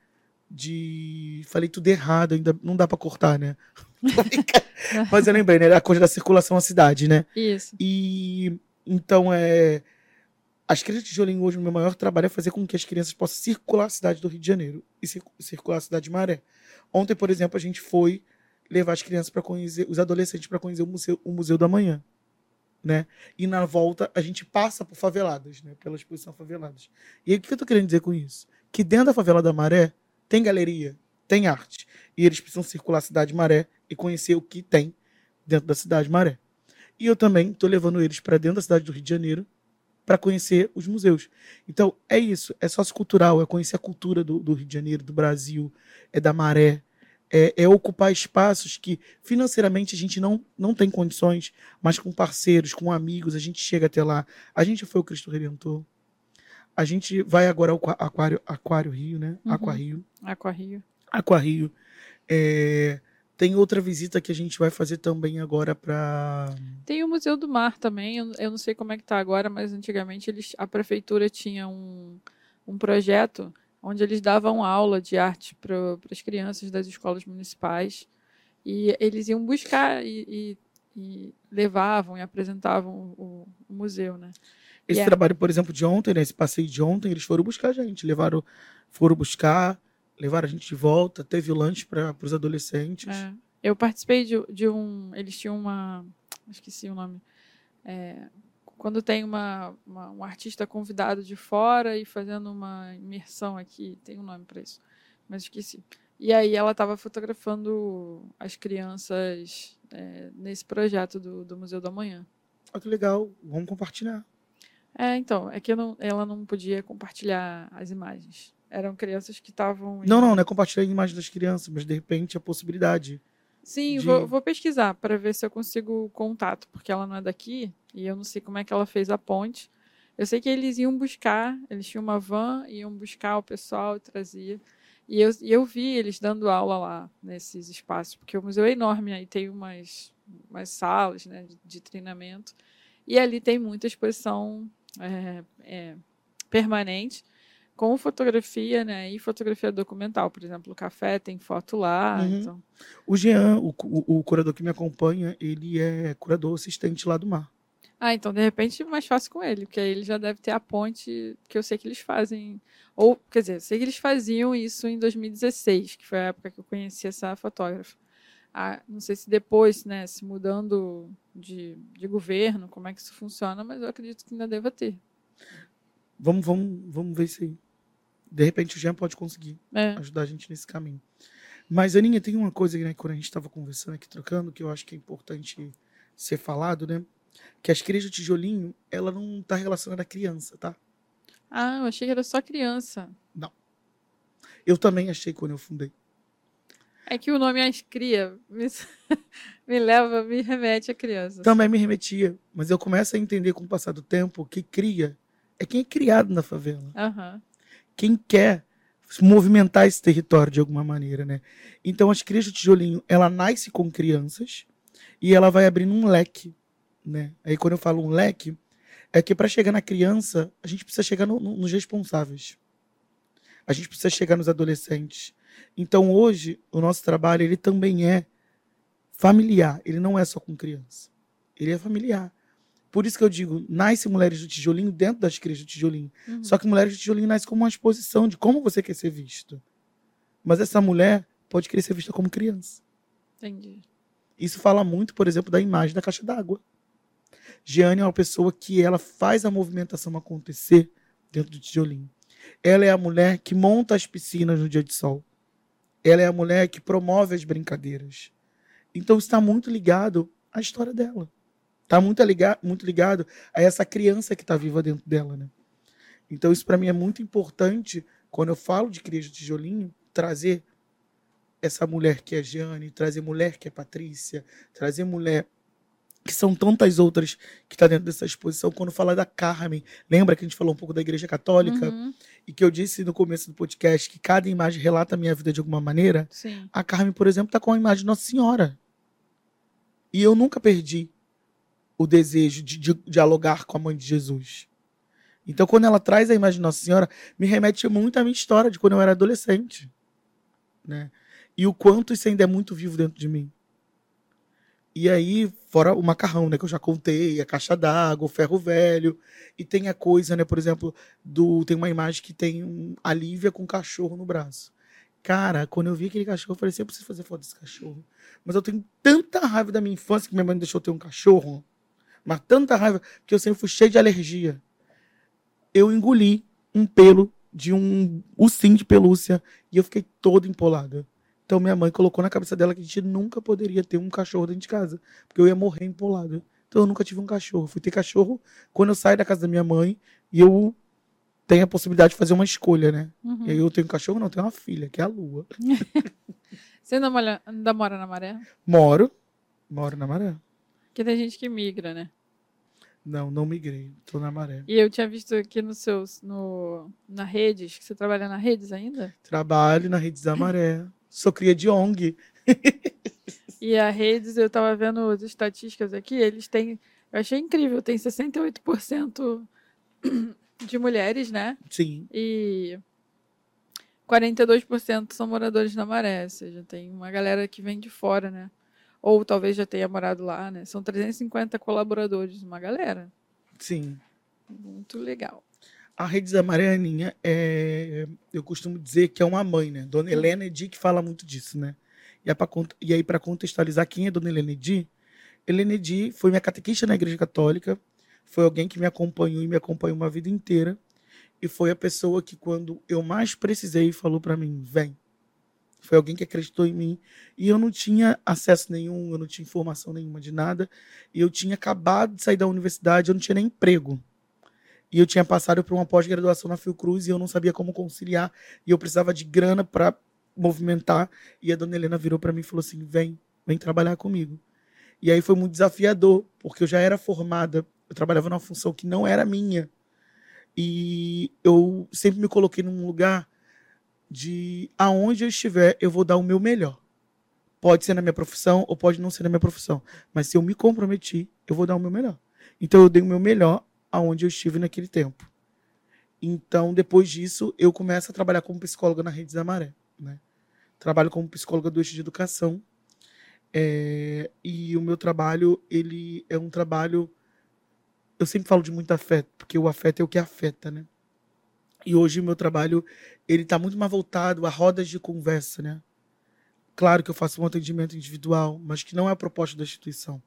De. Falei tudo errado, ainda não dá para cortar, né? Mas eu lembrei, né? A coisa da circulação à cidade, né? Isso. E então é. As crianças de tijolinho hoje, o meu maior trabalho é fazer com que as crianças possam circular a cidade do Rio de Janeiro e circular a cidade de Maré. Ontem, por exemplo, a gente foi levar as crianças para conhecer, os adolescentes para conhecer o museu, o museu da Manhã né? E na volta a gente passa por faveladas, né? Pela exposição faveladas. E aí, o que eu tô querendo dizer com isso? Que dentro da favela da Maré tem galeria, tem arte. E eles precisam circular a cidade Maré e conhecer o que tem dentro da cidade Maré. E eu também tô levando eles para dentro da cidade do Rio de Janeiro para conhecer os museus. Então, é isso, é sociocultural, é conhecer a cultura do, do Rio de Janeiro, do Brasil, é da Maré, é, é, ocupar espaços que financeiramente a gente não, não tem condições, mas com parceiros, com amigos, a gente chega até lá. A gente foi o Cristo Redentor. A gente vai agora ao Aquário, Aquário Rio, né? Uhum. Aquario. Aquario. Aquario. É, tem outra visita que a gente vai fazer também agora para. Tem o Museu do Mar também. Eu, eu não sei como é que está agora, mas antigamente eles, a prefeitura tinha um, um projeto onde eles davam aula de arte para as crianças das escolas municipais. E eles iam buscar e, e, e levavam e apresentavam o, o museu, né? Esse é trabalho, por exemplo, de ontem, né, esse passeio de ontem, eles foram buscar a gente, levaram, foram buscar, levaram a gente de volta, teve lanche para os adolescentes. É. Eu participei de, de um. Eles tinham uma. Esqueci o nome. É, quando tem uma, uma, um artista convidado de fora e fazendo uma imersão aqui, tem um nome para isso, mas esqueci. E aí ela estava fotografando as crianças é, nesse projeto do, do Museu da Manhã. Ah, que legal, vamos compartilhar. É, então, é que não, ela não podia compartilhar as imagens. Eram crianças que estavam. Não, não, não é compartilhar a imagem das crianças, mas de repente a possibilidade. Sim, de... vou, vou pesquisar para ver se eu consigo contato, porque ela não é daqui. E eu não sei como é que ela fez a ponte. Eu sei que eles iam buscar, eles tinham uma van, iam buscar o pessoal e trazia. E eu, e eu vi eles dando aula lá nesses espaços, porque o museu é enorme, aí tem umas, umas salas né, de, de treinamento. E ali tem muita exposição é, é, permanente com fotografia, né? E fotografia documental. Por exemplo, o café tem foto lá. Uhum. Então... O Jean, o, o, o, curador que me acompanha, ele é curador assistente lá do mar. Ah, então de repente mais fácil com ele, porque aí ele já deve ter a ponte que eu sei que eles fazem. Ou, quer dizer, eu sei que eles faziam isso em 2016, que foi a época que eu conheci essa fotógrafa. Ah, não sei se depois, né, se mudando de, de governo, como é que isso funciona, mas eu acredito que ainda deva ter. Vamos, vamos, vamos ver se de repente o Jean pode conseguir É. ajudar a gente nesse caminho. Mas, Aninha, tem uma coisa né, quando a gente estava conversando aqui, trocando, que eu acho que é importante ser falado, né? Que a igreja de tijolinho, ela não está relacionada à criança, tá? Ah, eu achei que era só criança. Eu também achei quando eu fundei. É que o nome As Cria me, me leva, me remete a criança. Também me remetia, mas eu começo a entender com o passar do tempo que cria é quem é criado na favela. Aham. Quem quer movimentar esse território de alguma maneira, né? Então, a igreja do tijolinho, ela nasce com crianças e ela vai abrindo um leque, né? Aí, quando eu falo um leque, é que para chegar na criança, a gente precisa chegar no- no- nos responsáveis. A gente precisa chegar nos adolescentes. Então, hoje, o nosso trabalho, ele também é familiar. Ele não é só com criança. Ele é familiar. Por isso que eu digo, nasce mulheres do tijolinho dentro das igrejas do tijolinho. Uhum. Só que Mulheres de Tijolinho nasce como uma exposição de como você quer ser visto. Mas essa mulher pode querer ser vista como criança. Entendi. Isso fala muito, por exemplo, da imagem da caixa d'água. Jeane é uma pessoa que ela faz a movimentação acontecer dentro do tijolinho. Ela é a mulher que monta as piscinas no dia de sol. Ela é a mulher que promove as brincadeiras. Então está muito ligado à história dela. Está muito, liga muito ligado a essa criança que está viva dentro dela, né? Então isso para mim é muito importante quando eu falo de igreja de tijolinho, trazer essa mulher que é Jeane, trazer mulher que é Patrícia, trazer mulher que são tantas outras que está dentro dessa exposição. Quando fala da Carmen, lembra que a gente falou um pouco da Igreja Católica Uhum. e que eu disse no começo do podcast que cada imagem relata a minha vida de alguma maneira? Sim. A Carmen, por exemplo, está com a imagem de Nossa Senhora. E eu nunca perdi o desejo de, de dialogar com a mãe de Jesus. Então, quando ela traz a imagem de Nossa Senhora, me remete muito à minha história de quando eu era adolescente. Né? E o quanto isso ainda é muito vivo dentro de mim. E aí, fora o macarrão, né, que eu já contei, a caixa d'água, o ferro velho, e tem a coisa, né, por exemplo, do tem uma imagem que tem um, a Lívia com um cachorro no braço. Cara, quando eu vi aquele cachorro, eu falei assim, eu preciso fazer foto desse cachorro. Mas eu tenho tanta raiva da minha infância que minha mãe deixou eu ter um cachorro, mas tanta raiva, porque eu sempre fui cheio de alergia. Eu engoli um pelo de um ursinho de pelúcia e eu fiquei todo empolada. Então minha mãe colocou na cabeça dela que a gente nunca poderia ter um cachorro dentro de casa, porque eu ia morrer empolado. Então eu nunca tive um cachorro. Fui ter cachorro quando eu saio da casa da minha mãe e eu tenho a possibilidade de fazer uma escolha, né? Uhum. E aí eu tenho um cachorro, não, tenho uma filha, que é a Lua. Você ainda mora na maré? Moro, moro na Maré. Porque tem gente que migra, né? Não, não migrei, tô na Maré. E eu tinha visto aqui no seus, no, na redes, que você trabalha na redes ainda? Trabalho na Rede da Maré. Sou cria de ONG. E a redes, eu tava vendo as estatísticas aqui, eles têm, eu achei incrível, tem 68% de mulheres, né? Sim, E 42% são moradores da Maré, ou seja, tem uma galera que vem de fora, né? Ou talvez já tenha morado lá, né? São 350 colaboradores, uma galera. sim. Muito legal. A Rede da Maré, Aninha, é, eu costumo dizer que é uma mãe, né? Dona Helena Edi que fala muito disso, né? E, é pra e aí, para contextualizar quem é Dona Helena Edi, Helena Edi foi minha catequista na Igreja Católica, foi alguém que me acompanhou e me acompanhou uma vida inteira, e foi a pessoa que, quando eu mais precisei, falou para mim: vem. Foi alguém que acreditou em mim. E eu não tinha acesso nenhum, eu não tinha informação nenhuma de nada. E eu tinha acabado de sair da universidade, eu não tinha nem emprego. E eu tinha passado por uma pós-graduação na Fiocruz e eu não sabia como conciliar. E eu precisava de grana para movimentar. E a dona Helena virou para mim e falou assim: vem, vem trabalhar comigo. E aí foi muito desafiador, porque eu já era formada, eu trabalhava numa função que não era minha. E eu sempre me coloquei num lugar de aonde eu estiver, eu vou dar o meu melhor. Pode ser na minha profissão ou pode não ser na minha profissão. Mas se eu me comprometi, eu vou dar o meu melhor. Então eu dei o meu melhor aonde eu estive naquele tempo. Então, depois disso, eu começo a trabalhar como psicóloga na Rede da Maré. Né? Trabalho como psicóloga do eixo de educação. É, e o meu trabalho, ele é um trabalho. Eu sempre falo de muito afeto, porque o afeto é o que afeta, né? E hoje o meu trabalho, ele tá muito mais voltado a rodas de conversa, né? Claro que eu faço um atendimento individual, mas que não é a proposta da instituição.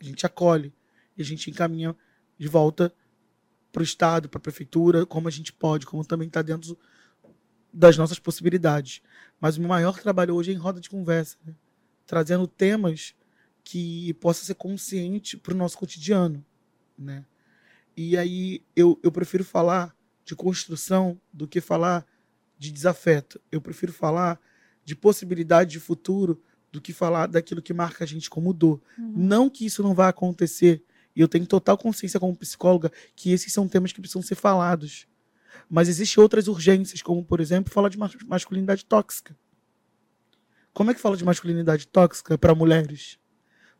A gente acolhe e a gente encaminha de volta para o Estado, para a Prefeitura, como a gente pode, como também está dentro das nossas possibilidades. Mas o meu maior trabalho hoje é em roda de conversa, né? trazendo temas que possa ser consciente para o nosso cotidiano. Né? E aí eu, eu prefiro falar de construção do que falar de desafeto. Eu prefiro falar de possibilidade de futuro do que falar daquilo que marca a gente como dor. Uhum. Não que isso não vá acontecer. E eu tenho total consciência como psicóloga que esses são temas que precisam ser falados. Mas existem outras urgências, como, por exemplo, falar de masculinidade tóxica. Como é que fala de masculinidade tóxica para mulheres?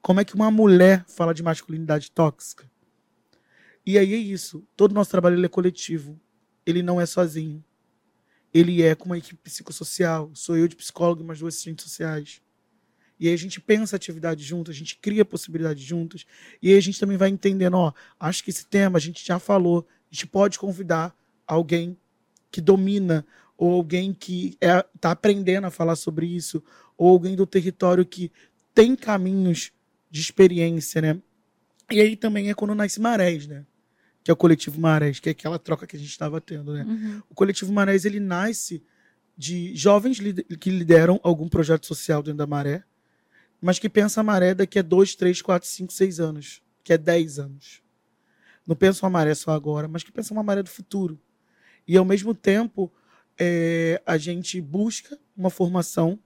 Como é que uma mulher fala de masculinidade tóxica? E aí é isso. Todo nosso trabalho é coletivo. Ele não é sozinho. Ele é com uma equipe psicossocial. Sou eu de psicólogo e mais duas assistentes sociais. E aí a gente pensa atividade junto, a gente cria possibilidades juntos. E aí a gente também vai entendendo, ó, acho que esse tema a gente já falou. A gente pode convidar alguém que domina ou alguém que está é, tá aprendendo a falar sobre isso, ou alguém do território que tem caminhos de experiência, né? E aí também é quando nasce Marés, né? Que é o coletivo Marés, que é aquela troca que a gente estava tendo, né? Uhum. O coletivo Marés, ele nasce de jovens que lideram algum projeto social dentro da Maré, mas que pensa a Maré daqui a 2, 3, 4, 5, 6 anos, que é 10 anos. Não pensa uma maré só agora, mas que pensa uma maré do futuro. E, ao mesmo tempo, é, a gente busca uma formação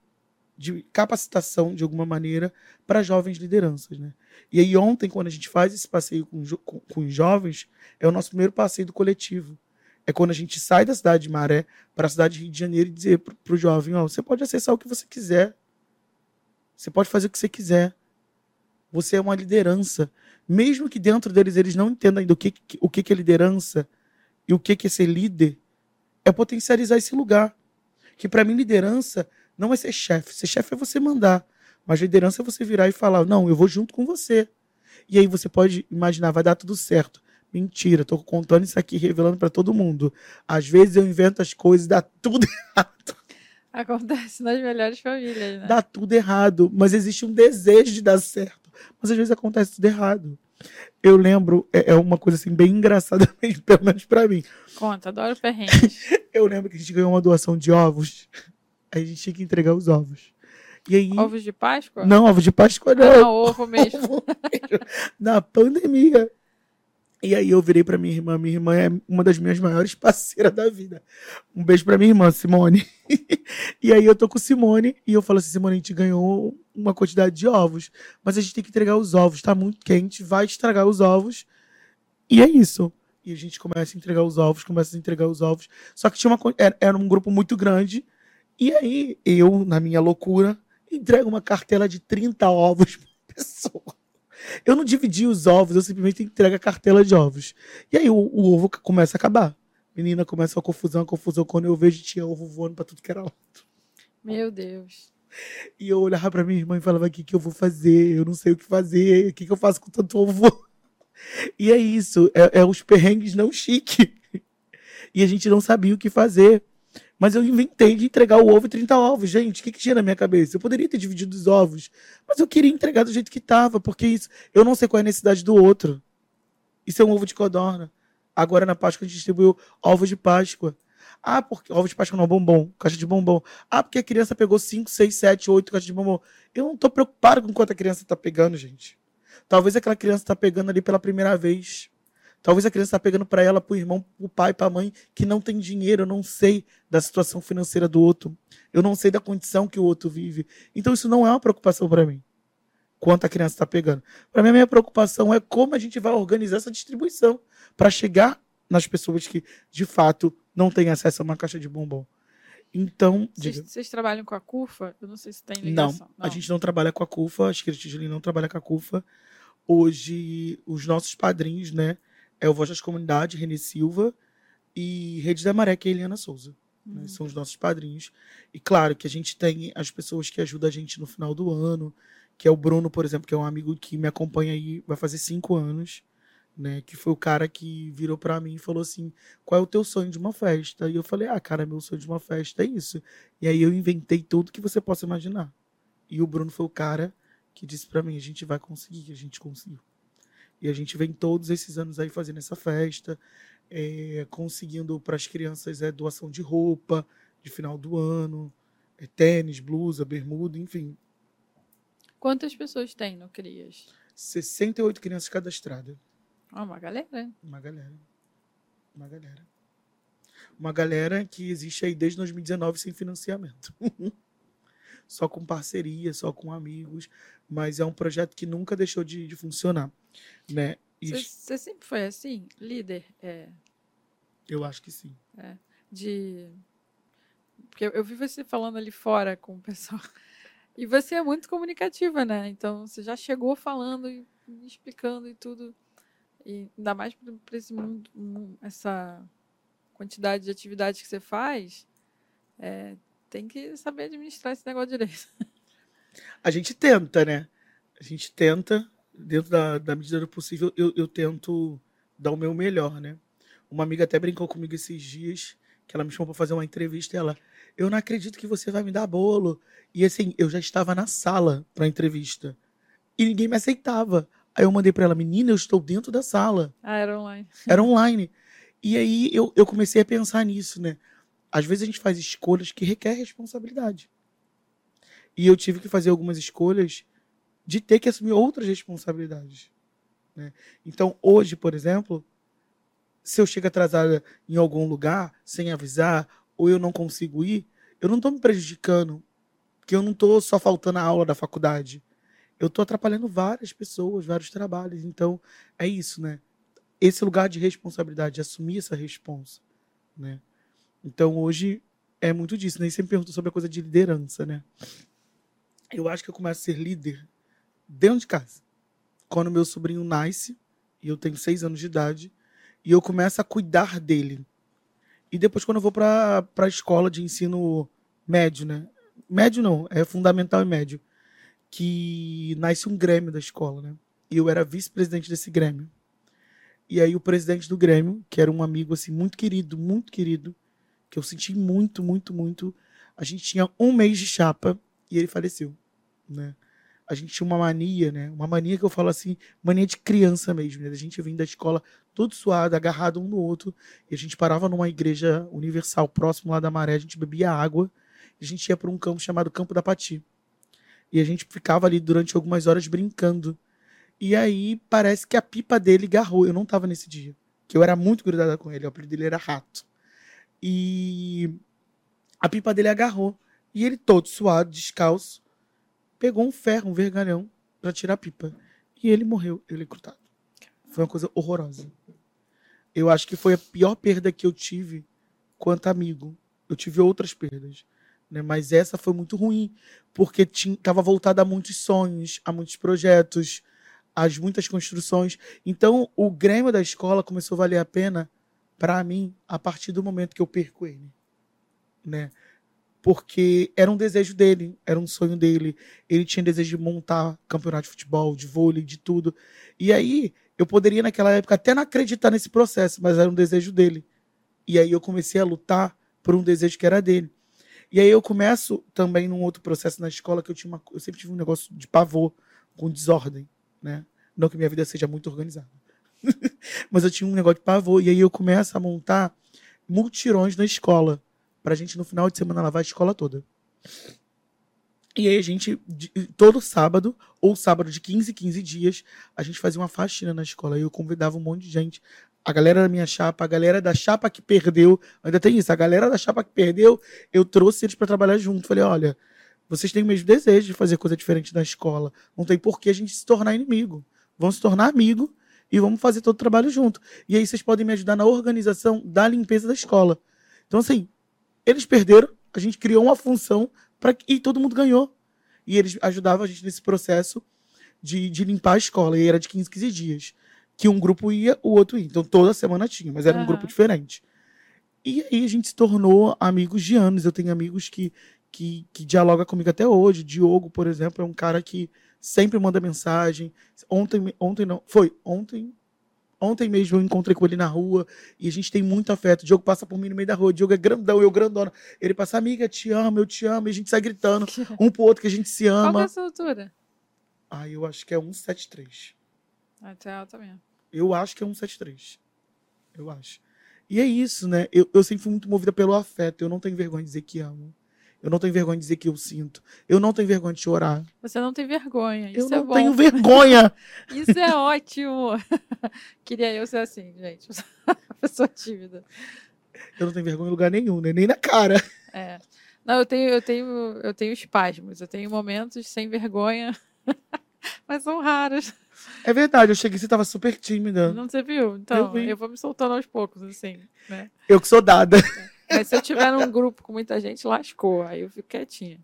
de capacitação, de alguma maneira, para jovens lideranças. Né? E aí, ontem, quando a gente faz esse passeio com, com, com os jovens, é o nosso primeiro passeio do coletivo. É quando a gente sai da cidade de Maré para a cidade de Rio de Janeiro e dizer para o jovem: ó, você pode acessar o que você quiser. Você pode fazer o que você quiser. Você é uma liderança. Mesmo que dentro deles eles não entendam ainda o que, o que é liderança, e o que é ser líder? É potencializar esse lugar. Que para mim, liderança não é ser chefe. Ser chefe é você mandar. Mas liderança é você virar e falar: não, eu vou junto com você. E aí você pode imaginar, vai dar tudo certo. Mentira, tô contando isso aqui, revelando para todo mundo. Às vezes eu invento as coisas e dá tudo errado. Acontece nas melhores famílias, né? Dá tudo errado, mas existe um desejo de dar certo. Mas às vezes acontece tudo errado. Eu lembro, é, é uma coisa assim bem engraçada, pelo menos pra mim. Conta, adoro perrengue. eu lembro que a gente ganhou uma doação de ovos. A gente tinha que entregar os ovos. E aí... Ovos de Páscoa? Não, ovos de Páscoa não. Ah, ovo mesmo. Ovo mesmo. Na pandemia. E aí eu virei para minha irmã. Minha irmã é uma das minhas maiores parceiras da vida. Um beijo para minha irmã, Simone. e aí eu tô com Simone e eu falo assim, Simone, a gente ganhou uma quantidade de ovos, mas a gente tem que entregar os ovos, tá muito quente, vai estragar os ovos. E é isso. E a gente começa a entregar os ovos, começa a entregar os ovos. Só que tinha uma era um grupo muito grande. E aí eu, na minha loucura, entrego uma cartela de 30 ovos por pessoa. Eu não dividi os ovos, eu simplesmente entrego a cartela de ovos. E aí o, o ovo começa a acabar. Menina, começa a confusão, a confusão. Quando eu vejo, tinha ovo voando pra tudo que era lado. Meu Deus. E eu olhava pra minha irmã e falava: o que, que eu vou fazer? Eu não sei o que fazer. O que, que eu faço com tanto ovo? E é isso. É, é os perrengues não chique. E a gente não sabia o que fazer. Mas eu inventei de entregar o ovo e 30 ovos. Gente, o que, que tinha na minha cabeça? Eu poderia ter dividido os ovos, mas eu queria entregar do jeito que estava, porque isso, eu não sei qual é a necessidade do outro. Isso é um ovo de codorna. Agora na Páscoa a gente distribuiu ovos de Páscoa. Ah, porque ovos de Páscoa não, bombom, caixa de bombom. Ah, porque a criança pegou 5, 6, 7, 8 caixas de bombom. Eu não tô preocupado com quanto a criança tá pegando, gente. Talvez aquela criança tá pegando ali pela primeira vez. Talvez a criança está pegando para ela, para o irmão, para o pai, para a mãe, que não tem dinheiro. Eu não sei da situação financeira do outro. Eu não sei da condição que o outro vive. Então isso não é uma preocupação para mim. Quanto a criança está pegando. Para mim, a minha preocupação é como a gente vai organizar essa distribuição para chegar nas pessoas que, de fato, não têm acesso a uma caixa de bombom. Então. Vocês, vocês trabalham com a CUFA? Eu não sei se tem ligação. Não, não. a gente não trabalha com a CUFA, a Esquerda Tijolinho não trabalha com a CUFA. Hoje, os nossos padrinhos, né? É o Voz das Comunidades, Renê Silva, e Rede da Maré, que é a Eliana Souza. Né? Uhum. São os nossos padrinhos. E claro que a gente tem as pessoas que ajudam a gente no final do ano, que é o Bruno, por exemplo, que é um amigo que me acompanha aí, vai fazer cinco anos, né? Que foi o cara que virou para mim e falou assim: qual é o teu sonho de uma festa? E eu falei: ah, cara, meu sonho de uma festa é isso. E aí eu inventei tudo que você possa imaginar. E o Bruno foi o cara que disse para mim: a gente vai conseguir, a gente conseguiu. E a gente vem todos esses anos aí fazendo essa festa, é, conseguindo para as crianças é, doação de roupa de final do ano, é, tênis, blusa, bermuda, enfim. Quantas pessoas tem no CRIAS? 68 crianças cadastradas. Oh, uma galera. Uma galera. Uma galera. Uma galera que existe aí desde 2019 sem financiamento. só com parceria, só com amigos, mas é um projeto que nunca deixou de, de funcionar, né? Você sempre foi assim, líder? É... Eu acho que sim. É, de porque eu, eu vi você falando ali fora com o pessoal. E você é muito comunicativa, né? Então você já chegou falando e explicando e tudo. E ainda mais para esse mundo, essa quantidade de atividades que você faz, é, tem que saber administrar esse negócio direito. A gente tenta, né? A gente tenta, dentro da, da medida do possível, eu, eu tento dar o meu melhor, né? Uma amiga até brincou comigo esses dias, que ela me chamou para fazer uma entrevista e ela, eu não acredito que você vai me dar bolo. E assim, eu já estava na sala para entrevista e ninguém me aceitava. Aí eu mandei para ela, menina, eu estou dentro da sala. Ah, era online. Era online. E aí eu, eu comecei a pensar nisso, né? Às vezes a gente faz escolhas que requer responsabilidade. E eu tive que fazer algumas escolhas de ter que assumir outras responsabilidades. Né? Então, hoje, por exemplo, se eu chego atrasada em algum lugar, sem avisar, ou eu não consigo ir, eu não estou me prejudicando, porque eu não estou só faltando a aula da faculdade. Eu estou atrapalhando várias pessoas, vários trabalhos. Então, é isso, né? Esse lugar de responsabilidade, assumir essa responsa, né? Então, hoje é muito disso. Nem né? sempre perguntou sobre a coisa de liderança, né? Eu acho que eu começo a ser líder dentro de casa. Quando meu sobrinho nasce, e eu tenho seis anos de idade, e eu começo a cuidar dele. E depois, quando eu vou para a escola de ensino médio, né? Médio não, é fundamental e médio. Que nasce um Grêmio da escola, né? E eu era vice-presidente desse Grêmio. E aí o presidente do Grêmio, que era um amigo assim muito querido, muito querido, que eu senti muito, muito, muito. A gente tinha um mês de chapa e ele faleceu, né? a gente tinha uma mania, né? Uma mania que eu falo assim, mania de criança mesmo, né? A gente vinha da escola todo suado, agarrado um no outro, e a gente parava numa igreja universal próximo lá da maré, a gente bebia água, e a gente ia para um campo chamado Campo da Pati. E a gente ficava ali durante algumas horas brincando. E aí parece que a pipa dele garrou. Eu não tava nesse dia, que eu era muito grudada com ele, o apelido dele era Rato. E a pipa dele agarrou. E ele todo suado, descalço, pegou um ferro, um vergalhão, para tirar a pipa. E ele morreu eletrocutado. Foi uma coisa horrorosa. Eu acho que foi a pior perda que eu tive quanto amigo. Eu tive outras perdas, né? Mas essa foi muito ruim, porque estava voltada a muitos sonhos, a muitos projetos, às muitas construções. Então, o Grêmio da escola começou a valer a pena para mim a partir do momento que eu perco ele, né? porque era um desejo dele, era um sonho dele. Ele tinha desejo de montar campeonato de futebol, de vôlei, de tudo. E aí eu poderia naquela época até não acreditar nesse processo, mas era um desejo dele. E aí eu comecei a lutar por um desejo que era dele. E aí eu começo também num outro processo na escola que eu tinha uma, eu sempre tive um negócio de pavor com desordem, né? Não que minha vida seja muito organizada. mas eu tinha um negócio de pavor e aí eu começo a montar multirões na escola pra gente no final de semana lavar a escola toda. E aí a gente, todo sábado, ou sábado de 15 15 dias, a gente fazia uma faxina na escola. E eu convidava um monte de gente. A galera da minha chapa, a galera da chapa que perdeu. Ainda tem isso, a galera da chapa que perdeu, eu trouxe eles para trabalhar junto. Falei, olha, vocês têm o mesmo desejo de fazer coisa diferente na escola. Não tem por que a gente se tornar inimigo. Vamos se tornar amigo e vamos fazer todo o trabalho junto. E aí vocês podem me ajudar na organização da limpeza da escola. Então, assim, eles perderam, a gente criou uma função para e todo mundo ganhou. E eles ajudavam a gente nesse processo de, de limpar a escola. E era de 15, 15 dias. Que um grupo ia, o outro ia. Então toda semana tinha, mas era uhum. um grupo diferente. E aí a gente se tornou amigos de anos. Eu tenho amigos que, que, que dialogam comigo até hoje. Diogo, por exemplo, é um cara que sempre manda mensagem. Ontem, ontem não, foi ontem, Ontem mesmo eu encontrei com ele na rua e a gente tem muito afeto. O Diogo passa por mim no meio da rua. O Diogo é grandão, eu grandona. Ele passa, amiga, te amo, eu te amo. E a gente sai gritando um pro outro que a gente se Qual é ama. a sua altura? Ah, eu acho que é 173. Ah, tu é alta mesmo. Eu acho que é 173. Eu acho. E é isso, né? Eu, eu sempre fui muito movida pelo afeto. Eu não tenho vergonha de dizer que amo. Eu não tenho vergonha de dizer que eu sinto. Eu não tenho vergonha de chorar. Você não tem vergonha. eu Isso é não bom. tenho vergonha. Isso é ótimo. Queria eu ser assim, gente. Eu pessoa tímida. Eu não tenho vergonha em lugar nenhum, né? Nem na cara. É. Não, eu tenho, eu tenho, eu tenho espasmos. Eu tenho momentos sem vergonha, mas são raros. É verdade, eu cheguei e você tava super tímida. Não você viu? Então, vi. eu, vou me soltando aos poucos, assim, né? Eu que sou dada. Mas se eu tiver num grupo com muita gente, lascou. Aí eu fico quietinha.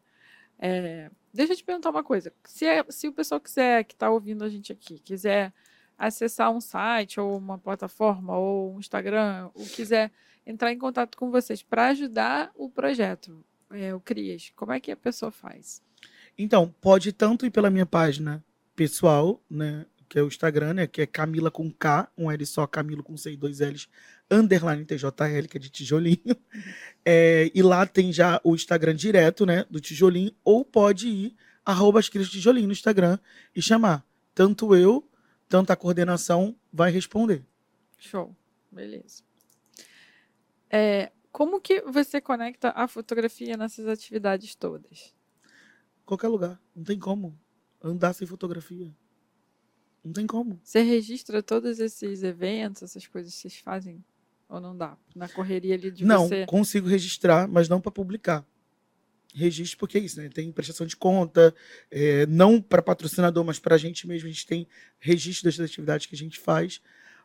É, deixa eu te perguntar uma coisa. Se, é- se o pessoal quiser, que está ouvindo a gente aqui, quiser acessar um site ou uma plataforma ou um Instagram, ou quiser entrar em contato com vocês para ajudar o projeto, é, o Crias, como é que a pessoa faz? Então, pode tanto ir pela minha página pessoal, né? Que é o Instagram, né? Que é Camila com K, um L só, Camilo com C e dois L's, underline TJL, que é de tijolinho. É, e lá tem já o Instagram direto, né? Do tijolinho. Ou pode ir, arroba as crias tijolinho no Instagram e chamar. Tanto eu, tanto a coordenação vai responder. Show. Beleza. É, como que você conecta a fotografia nessas atividades todas? Qualquer lugar. Não tem como andar sem fotografia. Não tem como. Você registra todos esses eventos, essas coisas que vocês fazem? Ou não dá? Na correria ali de não, você. consigo registrar, mas não para publicar. Registro porque é isso, né? Tem prestação de conta, é, não para patrocinador, mas para a gente mesmo. A gente tem registro das atividades que a gente faz.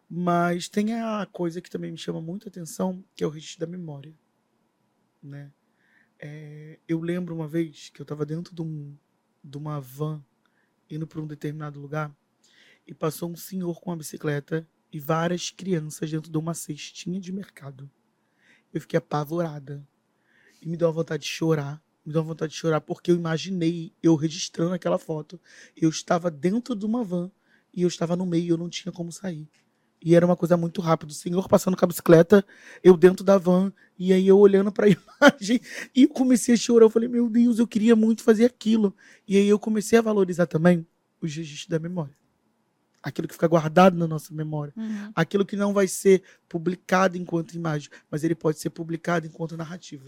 Mas tem a coisa que também me chama muita atenção, que é o registro da memória. Né? É, eu lembro uma vez que eu estava dentro de, um, de uma van, indo para um determinado lugar, e passou um senhor com uma bicicleta e várias crianças dentro de uma cestinha de mercado. Eu fiquei apavorada. E me deu uma vontade de chorar. Me deu uma vontade de chorar porque eu imaginei eu registrando aquela foto. Eu estava dentro de uma van e eu estava no meio e eu não tinha como sair. E era uma coisa muito rápida. O senhor passando com a bicicleta, eu dentro da van, e aí eu olhando para a imagem, e comecei a chorar. Eu falei, meu Deus, eu queria muito fazer aquilo. E aí eu comecei a valorizar também os registros da memória. Aquilo que fica guardado na nossa memória Uhum. aquilo que não vai ser publicado enquanto imagem, mas ele pode ser publicado enquanto narrativa.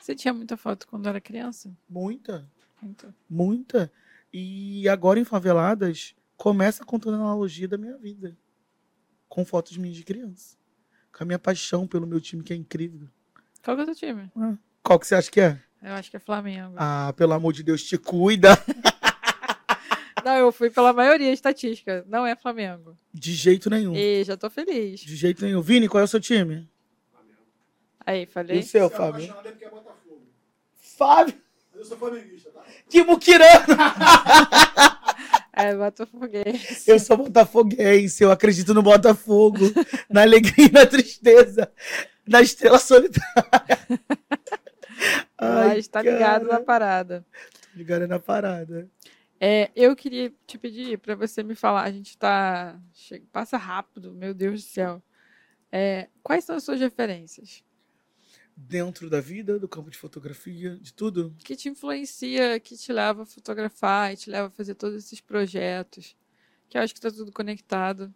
Você tinha muita foto quando era criança? Muita, Muito. muita. E agora em Faveladas, começa contando a analogia da minha vida. Com fotos minhas de criança. Com a minha paixão pelo meu time, que é incrível. Qual que é o seu time? Qual que você acha que é? Eu acho que é Flamengo. Ah, pelo amor de Deus, te cuida. Não, eu fui pela maioria estatística. Não é Flamengo. De jeito nenhum. E já tô feliz. De jeito nenhum. Vini, qual é o seu time? Aí, E falei. o seu, Se Fábio? é porque é Botafogo. Fábio! Mas eu sou flamenguista, tá? Que muquirano! É, Botafoguense. Eu sou botafoguense, eu acredito no Botafogo, na alegria e na tristeza, na estrela solitária. Mas tá ligado na cara. parada. Ligado na parada. É, eu queria te pedir para você me falar, a gente tá. che- Passa rápido, meu Deus do céu. É, quais são as suas referências? Dentro da vida, do campo de fotografia, de tudo. Que te influencia, que te leva a fotografar e te leva a fazer todos esses projetos? Que eu acho que tá tudo conectado.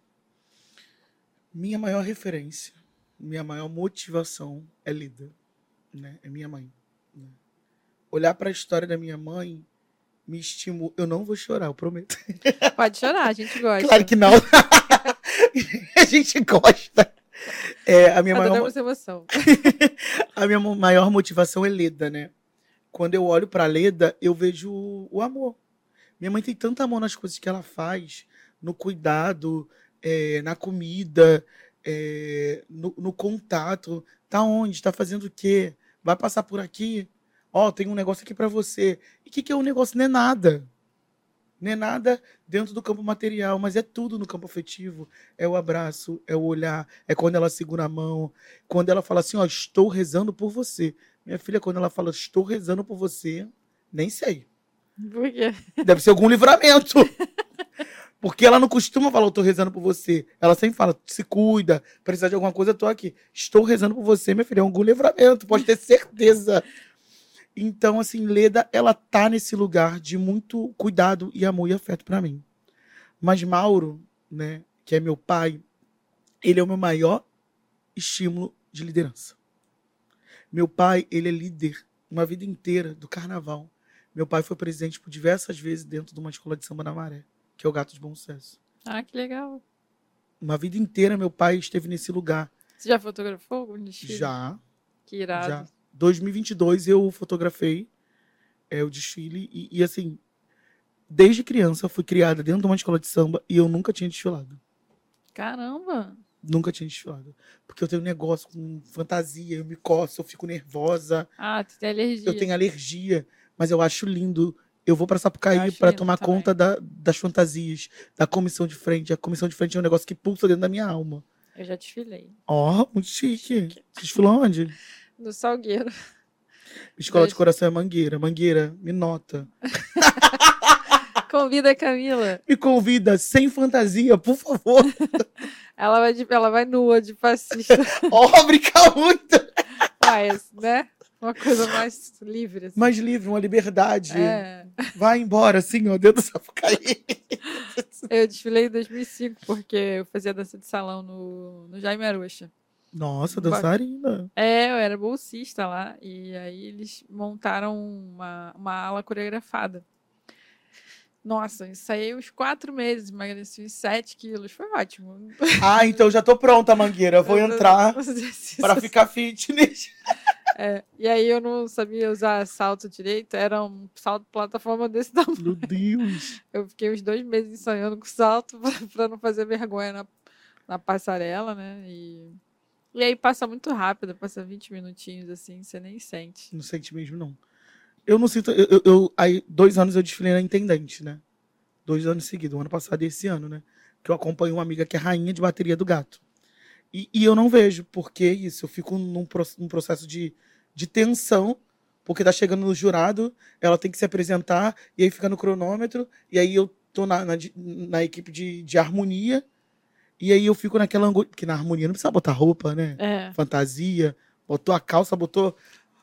Minha maior referência, minha maior motivação é Lida, né? É minha mãe. né? Olhar para a história da minha mãe me estimula. Eu não vou chorar, eu prometo. Pode chorar, a gente gosta. Claro que não. a gente gosta. É, a minha maior Adoramos emoção. a minha maior motivação é Leda, né? Quando eu olho pra Leda, eu vejo o- o amor. Minha mãe tem tanto amor nas coisas que ela faz, no cuidado, é, na comida, é, no, no contato. Tá onde? Tá fazendo o quê? Vai passar por aqui? Ó, tem um negócio aqui pra você. E o que, que é um negócio? Não é nada. Não é nada dentro do campo material, mas é tudo no campo afetivo. É o abraço, é o olhar, é quando ela segura a mão, quando ela fala assim, ó, estou rezando por você. Minha filha, quando ela fala, estou rezando por você, nem sei. Por quê? Deve ser algum livramento. Porque ela não costuma falar, eu tô rezando por você. Ela sempre fala, se cuida, precisar de alguma coisa, eu tô aqui. Estou rezando por você, minha filha, é algum livramento, pode ter certeza. Então, assim, Leda, ela tá nesse lugar de muito cuidado e amor e afeto para mim. Mas Mauro, né, que é meu pai, ele é o meu maior estímulo de liderança. Meu pai, ele é líder uma vida inteira do carnaval. Meu pai foi presidente por diversas vezes dentro de uma escola de samba na Maré, que é o Gato de Bom Sucesso. Ah, que legal. Uma vida inteira meu pai esteve nesse lugar. Você já fotografou algum desfile? Já, Que irado. já. 2022 eu fotografei é, o desfile e, e, assim, desde criança eu fui criada dentro de uma escola de samba e eu nunca tinha desfilado. Caramba. Nunca tinha desfilado. Porque eu tenho um negócio com fantasia, eu me coço, eu fico nervosa, Ah, tu tem alergia. eu tenho alergia, mas eu acho lindo. Eu vou pra Sapucaí para tomar também. conta da- das fantasias, da comissão de frente. A comissão de frente é um negócio que pulsa dentro da minha alma. Eu já desfilei. Ó, muito chique. Desfilou onde? No Salgueiro. Escola de Mas- Coração é Mangueira. Mangueira, me nota. Convida a Camila. Me convida sem fantasia, por favor. Ela vai, de, ela vai nua de fascista. Ó, brincar muito. Vai, né? Uma coisa mais livre. Assim. Mais livre, uma liberdade. É. Vai embora, assim, ó, dentro do Sapucaí. Eu desfilei em 2005, porque eu fazia dança de salão no, no Jaime Arocha. Nossa, dançarina. É, eu era bolsista lá. E aí eles montaram uma, uma ala coreografada. Nossa, ensaiei uns quatro meses, emagreci uns 7 quilos. Foi ótimo. Ah, então já tô pronta, Mangueira. Eu vou entrar para ficar fitness. É, e aí eu não sabia usar salto direito, era um salto plataforma desse tamanho. Meu Deus. Eu fiquei uns dois meses ensaiando com salto para não fazer vergonha na, na passarela, né? E, e aí passa muito rápido, passa 20 minutinhos assim, você nem sente. Não sente mesmo, não. Eu não sinto. Eu, eu- eu- aí, dois anos eu desfilei na Intendente, né? Dois anos seguidos, o ano passado e esse ano, né? Que eu acompanho uma amiga que é rainha de bateria do gato. E, e eu não vejo, porque isso, eu fico num, num processo de, de tensão, porque tá chegando no jurado, ela tem que se apresentar, e aí fica no cronômetro, e aí eu tô na, na, na equipe de, de harmonia, e aí eu fico naquela angústia. Porque na harmonia não precisa botar roupa, né? É, Fantasia, botou a calça, botou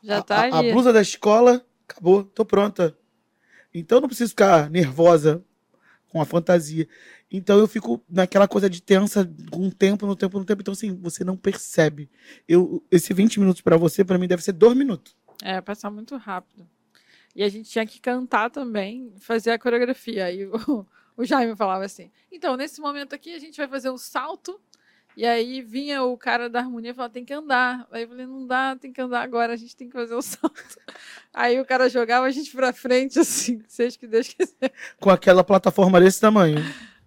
já a, tá a- a blusa da escola, acabou, tô pronta. Então eu não preciso ficar nervosa com a fantasia. Então eu fico naquela coisa de tensa com o tempo, no tempo, no tempo. Então, assim, você não percebe. Eu, esse 20 minutos pra você, pra mim, deve ser dois minutos. É, passar muito rápido. E a gente tinha que cantar também, fazer a coreografia. Aí o, o Jaime falava assim: então, nesse momento aqui, a gente vai fazer um salto. E aí vinha o cara da harmonia e falava: tem que andar. Aí eu falei: não dá, tem que andar agora, a gente tem que fazer o salto. Aí o cara jogava a gente pra frente, assim, seja que Deus quiser. Com aquela plataforma desse tamanho.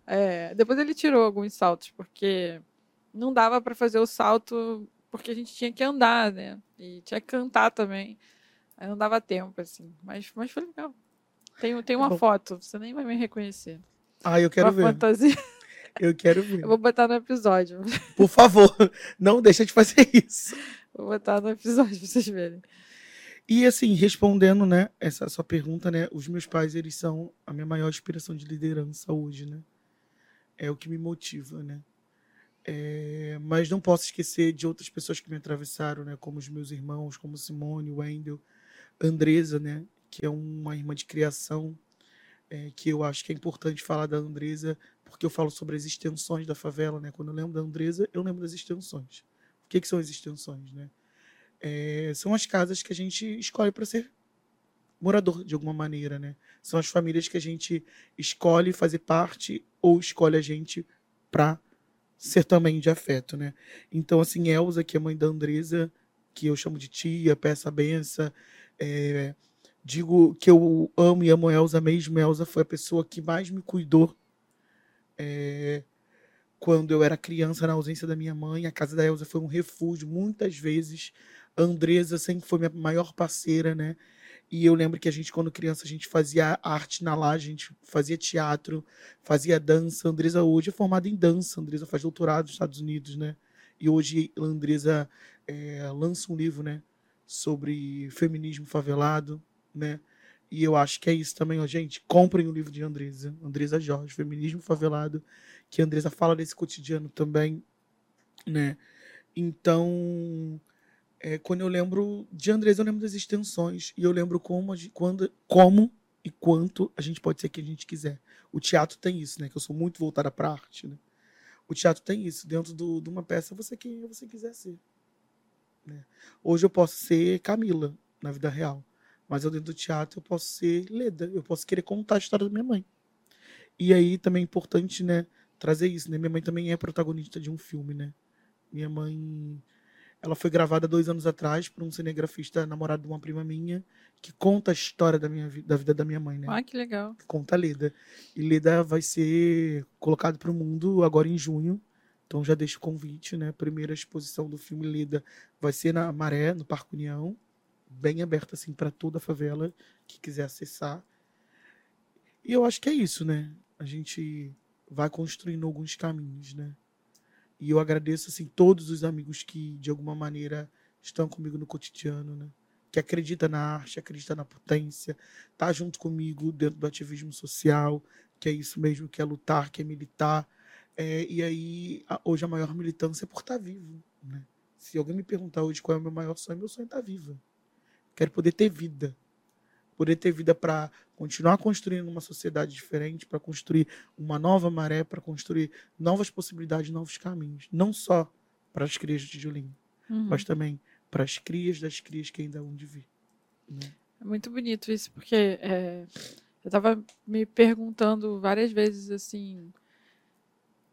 É, depois ele tirou alguns saltos, porque não dava para fazer o salto, porque a gente tinha que andar, né? E tinha que cantar também. Aí não dava tempo, assim. Mas, mas foi legal. Tem, tem uma Bom. foto, você nem vai me reconhecer. Ah, eu quero uma ver. fantasia. Eu quero ver. Eu vou botar no episódio. Por favor, não deixa de fazer isso. Vou botar no episódio pra vocês verem. E assim, respondendo, né, essa sua pergunta, né, os meus pais, eles são a minha maior inspiração de liderança hoje, né? É o que me motiva, né? É, mas não posso esquecer de outras pessoas que me atravessaram, né, como os meus irmãos, como Simone, Wendel, Andresa, né, que é uma irmã de criação, é, que eu acho que é importante falar da Andresa, porque eu falo sobre as extensões da favela, né? Quando eu lembro da Andresa, eu lembro das extensões. O que, que são as extensões, né? É, são as casas que a gente escolhe para ser morador de alguma maneira, né? São as famílias que a gente escolhe fazer parte ou escolhe a gente para ser também de afeto, né? Então, assim, Elza, que é mãe da Andresa, que eu chamo de tia, peça a benção, é, digo que eu amo e amo Elza mesmo. Elza foi a pessoa que mais me cuidou é, quando eu era criança, na ausência da minha mãe. A casa da Elza foi um refúgio muitas vezes. A Andresa sempre foi minha maior parceira, né? E eu lembro que a gente, quando criança, a gente fazia arte na laje, a gente fazia teatro, fazia dança. A Andresa hoje é formada em dança. A Andresa faz doutorado nos Estados Unidos, né? E hoje a Andresa é, lança um livro, né? Sobre feminismo favelado, né? E eu acho que é isso também, ó, gente. Comprem o livro de Andresa, Andresa Jorge, Feminismo Favelado, que Andresa fala desse cotidiano também, né? Então, é, quando eu lembro de Andresa, eu lembro das extensões e eu lembro como, quando, como e quanto a gente pode ser que a gente quiser. O teatro tem isso, né? Que eu sou muito voltada para arte, né? O teatro tem isso. Dentro do, de uma peça, você quem você quiser ser. Né? Hoje eu posso ser Camila na vida real. Mas eu dentro do teatro eu posso ser Leda, eu posso querer contar a história da minha mãe. E aí também é importante, né, trazer isso, né? Minha mãe também é protagonista de um filme, né? Minha mãe, ela foi gravada dois anos atrás por um cinegrafista namorado de uma prima minha que conta a história da minha da vida da minha mãe, né? Ah, que legal. Conta a Leda. E Leda vai ser colocado para o mundo agora em junho. Então já deixo o convite, né? primeira exposição do filme Leda vai ser na Maré, no Parque União bem aberta assim para toda a favela que quiser acessar. E eu acho que é isso, né? A gente vai construindo alguns caminhos, né? E eu agradeço assim todos os amigos que de alguma maneira estão comigo no cotidiano, né? Que acredita na arte, acredita na potência, tá junto comigo dentro do ativismo social, que é isso mesmo, que é lutar, que é militar. É, e aí, hoje a maior militância é por estar tá vivo, né? Se alguém me perguntar hoje qual é o meu maior sonho, meu sonho é estar tá vivo. Quero poder ter vida. Poder ter vida para continuar construindo uma sociedade diferente, para construir uma nova maré, para construir novas possibilidades, novos caminhos. Não só para as crias de Julinho, uhum. mas também para as crias das crias que ainda vão de vir. Né? É muito bonito isso, porque é, eu estava me perguntando várias vezes assim.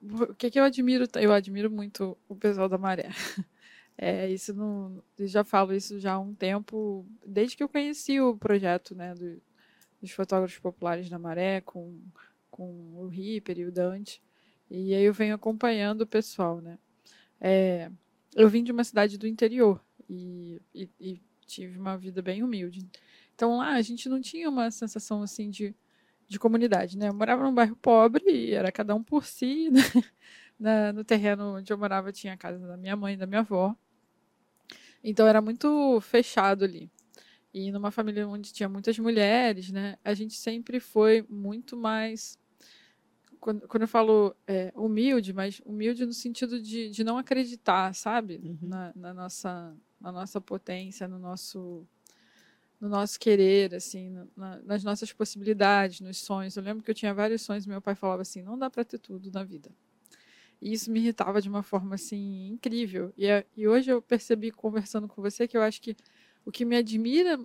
O que, que eu admiro? Eu admiro muito o pessoal da Maré. É, isso não, já falo isso já há um tempo, desde que eu conheci o projeto né, do, dos fotógrafos populares na Maré, com, com o Ripper e o Dante. E aí eu venho acompanhando o pessoal, né? É, eu vim de uma cidade do interior e, e, e, tive uma vida bem humilde. Então lá a gente não tinha uma sensação assim de, de comunidade, né? Eu morava num bairro pobre e era cada um por si, né? Na, no terreno onde eu morava tinha a casa da minha mãe da minha avó. Então era muito fechado ali. E numa família onde tinha muitas mulheres, né, a gente sempre foi muito mais. Quando, quando eu falo é, humilde, mas humilde no sentido de, de não acreditar, sabe? Uhum. Na, na, nossa, na nossa potência, no nosso, no nosso querer, assim, na, nas nossas possibilidades, nos sonhos. Eu lembro que eu tinha vários sonhos meu pai falava assim: não dá para ter tudo na vida. E isso me irritava de uma forma assim incrível. E, é, e hoje eu percebi conversando com você que eu acho que o que me admira,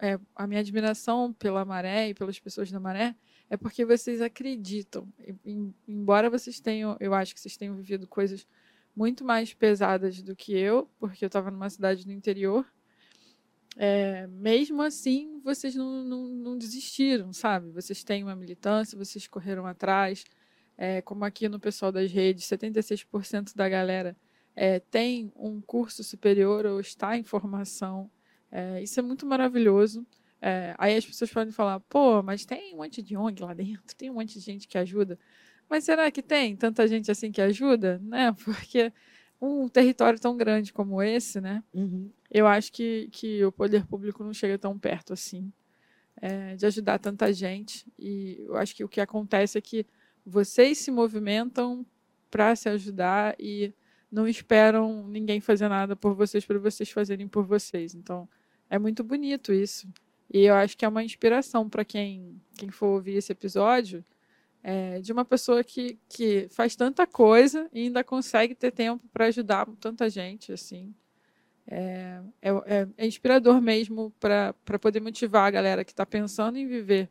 é, a minha admiração pela maré e pelas pessoas da maré, é porque vocês acreditam. E, embora vocês tenham, eu acho que vocês tenham vivido coisas muito mais pesadas do que eu, porque eu estava numa cidade do interior. É, mesmo assim, vocês não, não, não desistiram, sabe? Vocês têm uma militância, vocês correram atrás é, como aqui no pessoal das redes, 76% da galera é, tem um curso superior ou está em formação. É, isso é muito maravilhoso. É, aí as pessoas podem falar, pô, mas tem um monte de ONG lá dentro, tem um monte de gente que ajuda. Mas será que tem tanta gente assim que ajuda? Né? Porque um território tão grande como esse, né? Uhum. Eu acho que, que o poder público não chega tão perto assim é, de ajudar tanta gente. E eu acho que o que acontece é que vocês se movimentam para se ajudar e não esperam ninguém fazer nada por vocês para vocês fazerem por vocês. Então, é muito bonito isso. E eu acho que é uma inspiração para quem, quem for ouvir esse episódio, é, de uma pessoa que, que faz tanta coisa e ainda consegue ter tempo para ajudar tanta gente, assim. É, é, é inspirador mesmo para poder motivar a galera que está pensando em viver é,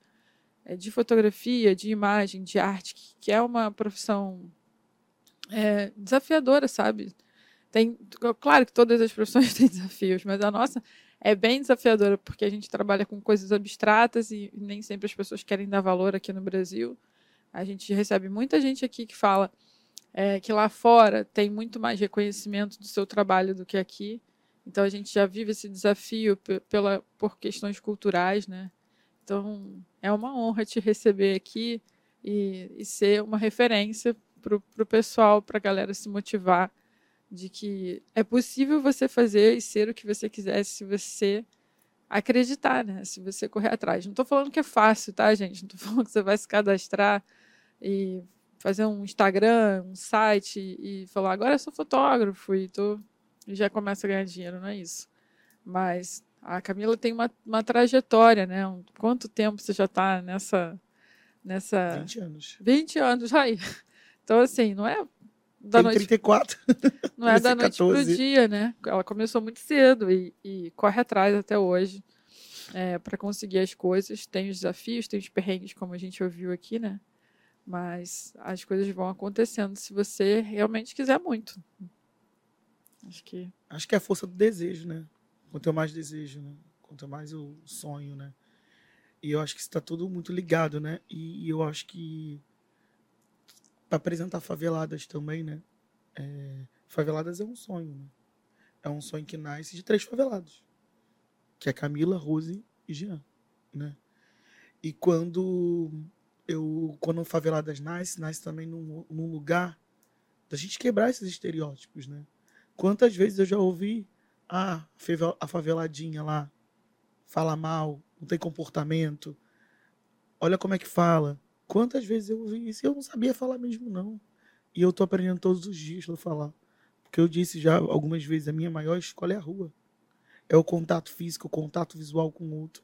de fotografia, de imagem, de arte, que, que é uma profissão é, desafiadora, sabe? Tem, claro que todas as profissões têm desafios, mas a nossa é bem desafiadora porque a gente trabalha com coisas abstratas e nem sempre as pessoas querem dar valor aqui no Brasil. A gente recebe muita gente aqui que fala é, que lá fora tem muito mais reconhecimento do seu trabalho do que aqui. Então a gente já vive esse desafio pela, por questões culturais, né? Então, é uma honra te receber aqui e, e ser uma referência para o pessoal, para a galera se motivar de que é possível você fazer e ser o que você quiser se você acreditar, né? Se você correr atrás. Não estou falando que é fácil, tá, gente? Não estou falando que você vai se cadastrar e fazer um Instagram, um site e falar agora eu sou fotógrafo e tô e já começa a ganhar dinheiro, não é isso. Mas a Camila tem uma, uma trajetória, né? Um, quanto tempo você já está nessa nessa 20 anos. 20 anos aí. Então assim, não é da Tem noite 34. não é da noite pro 14. dia, né? Ela começou muito cedo e, e corre atrás até hoje para conseguir as coisas. Tem os desafios, tem os perrengues, como a gente ouviu aqui, né? Mas as coisas vão acontecendo se você realmente quiser muito. Acho que Acho que é a força do desejo, né? Quanto eu mais desejo, né? Quanto mais o sonho, né? E eu acho que está tudo muito ligado, né? E, e eu acho que para apresentar faveladas também, né? É, faveladas é um sonho, né? É um sonho que nasce de três favelados, que é Camila, Rose e Jean, né? E quando eu, quando faveladas nasce, nasce também num, num lugar da gente quebrar esses estereótipos, né? Quantas vezes eu já ouvi ah, a faveladinha lá fala mal, não tem comportamento. Olha como é que fala. Quantas vezes eu ouvi isso eu não sabia falar mesmo, não. E eu tô aprendendo todos os dias a falar. Porque eu disse já algumas vezes, a minha maior escola é a rua. É o contato físico, o contato visual com o outro.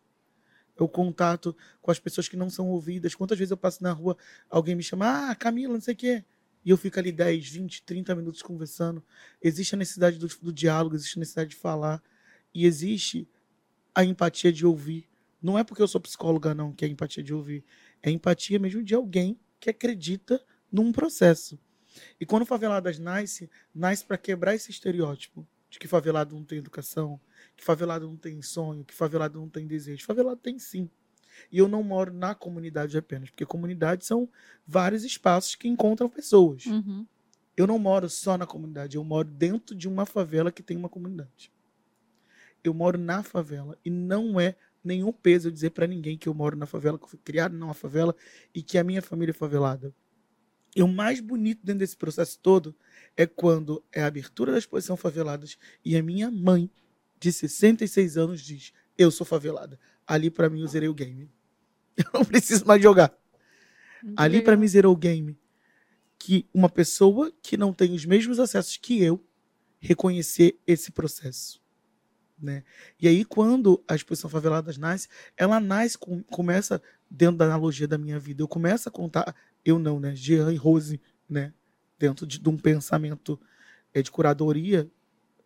É o contato com as pessoas que não são ouvidas. Quantas vezes eu passo na rua, alguém me chama, ah, Camila, não sei o quê. E eu fico ali 10, 20, 30 minutos conversando. Existe a necessidade do, do diálogo, existe a necessidade de falar. E existe a empatia de ouvir. Não é porque eu sou psicóloga, não, que é empatia de ouvir. É empatia mesmo de alguém que acredita num processo. E quando Faveladas nasce, nasce para quebrar esse estereótipo de que favelado não tem educação, que favelado não tem sonho, que favelado não tem desejo. Favelado tem sim. E eu não moro na comunidade apenas, porque comunidades são vários espaços que encontram pessoas. Uhum. Eu não moro só na comunidade, eu moro dentro de uma favela que tem uma comunidade. Eu moro na favela e não é nenhum peso eu dizer para ninguém que eu moro na favela, que eu fui criado numa favela e que a minha família é favelada. E o mais bonito dentro desse processo todo é quando é a abertura da exposição Faveladas e a minha mãe, de 66 anos, diz: Eu sou favelada. Ali para mim eu zerei o game. Eu não preciso mais jogar. Muito Ali para mim zerou o game. Que uma pessoa que não tem os mesmos acessos que eu reconhecer esse processo. Né? E aí, quando a exposição Faveladas nasce, ela nasce, com, começa dentro da analogia da minha vida. Eu começo a contar, eu não, né? Jean e Rose, né? Dentro de, de um pensamento é, de curadoria,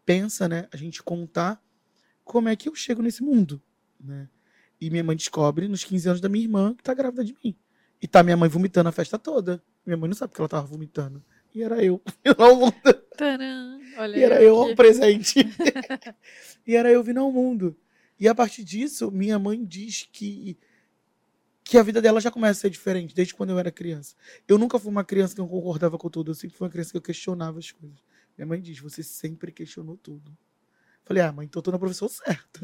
pensa, né? A gente contar como é que eu chego nesse mundo, né? E minha mãe descobre nos 15 anos da minha irmã que tá grávida de mim. E tá minha mãe vomitando a festa toda. Minha mãe não sabe que ela tava vomitando. E era eu. Eu não Tcharam! Olha e era eu ao presente. e era eu vindo ao mundo. E a partir disso, minha mãe diz que que a vida dela já começa a ser diferente desde quando eu era criança. Eu nunca fui uma criança que não concordava com tudo, eu sempre fui uma criança que eu questionava as coisas. Minha mãe diz: "Você sempre questionou tudo". Falei: "Ah, mãe, então eu tô na profissão certa".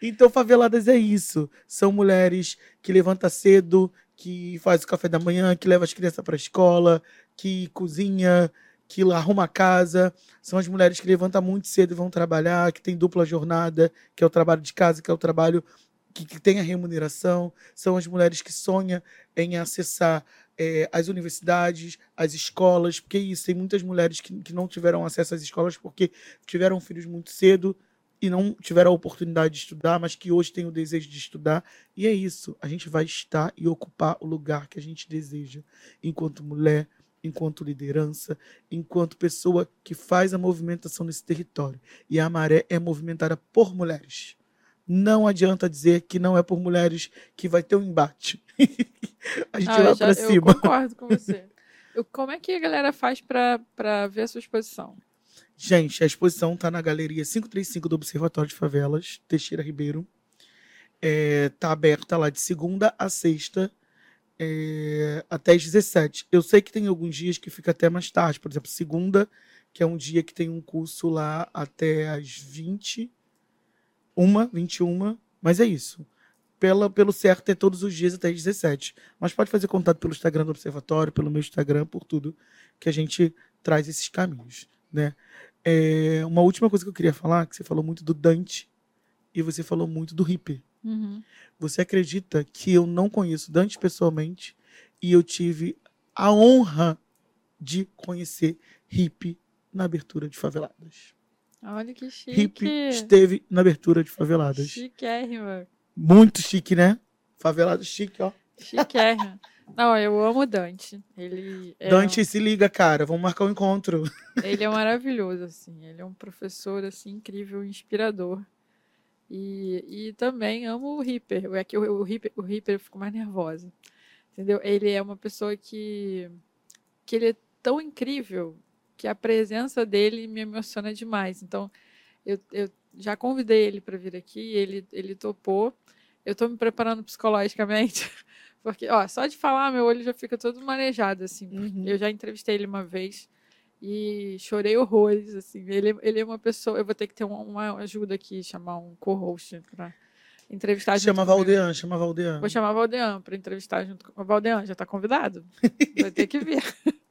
Então faveladas é isso. São mulheres que levantam cedo, que faz o café da manhã, que leva as crianças para a escola, que cozinha, que arruma a casa. São as mulheres que levantam muito cedo e vão trabalhar, que tem dupla jornada, que é o trabalho de casa, que é o trabalho que, que tem a remuneração. São as mulheres que sonham em acessar eh, as universidades, as escolas, porque é isso, tem muitas mulheres que, que não tiveram acesso às escolas porque tiveram filhos muito cedo e não tiveram a oportunidade de estudar, mas que hoje têm o desejo de estudar. E é isso, a gente vai estar e ocupar o lugar que a gente deseja, enquanto mulher, enquanto liderança, enquanto pessoa que faz a movimentação nesse território. E a maré é movimentada por mulheres. Não adianta dizer que não é por mulheres que vai ter um embate. a gente Ah, vai eu para Eu cima. concordo com você. Eu- como é que a galera faz para ver a sua exposição? Gente, a exposição está na Galeria 535 do Observatório de Favelas, Teixeira Ribeiro. Está aberta lá de segunda a sexta, é, até às 17. Eu sei que tem alguns dias que fica até mais tarde. Por exemplo, segunda, que é um dia que tem um curso lá até às 20, uma, 21, mas é isso. Pela, pelo certo é todos os dias até às 17. Mas pode fazer contato pelo Instagram do Observatório, pelo meu Instagram, por tudo que a gente traz esses caminhos, né? É, uma última coisa que eu queria falar, que você falou muito do Dante, e você falou muito do hippie. Uhum. Você acredita que eu não conheço Dante pessoalmente e eu tive a honra de conhecer hippie na abertura de Faveladas. Olha que chique. Hippie esteve na abertura de Faveladas. Chiquérrima. Muito chique, né? Faveladas chique, ó. Chiquérrima. Não, eu amo o Dante. Ele é, Dante, se liga, cara. Vamos marcar um encontro. ele é maravilhoso, assim. Ele é um professor, assim, incrível, inspirador. E, e também amo o Reaper. É que o, o, Reaper, o Reaper eu fico mais nervosa. Entendeu? Ele é uma pessoa que, que ele é tão incrível que a presença dele me emociona demais. Então, eu, eu já convidei ele para vir aqui, ele, ele topou. Eu estou me preparando psicologicamente, porque, ó, só de falar, meu olho já fica todo manejado, assim. Uhum. Eu já entrevistei ele uma vez e chorei horrores, assim. Ele, ele é uma pessoa. Eu vou ter que ter uma, uma ajuda aqui, chamar um co-host para entrevistar junto Chama. Valdean, chama Valdean. Vou chamar o Valdean para entrevistar junto com o Valdean, já está convidado? Vai ter que vir.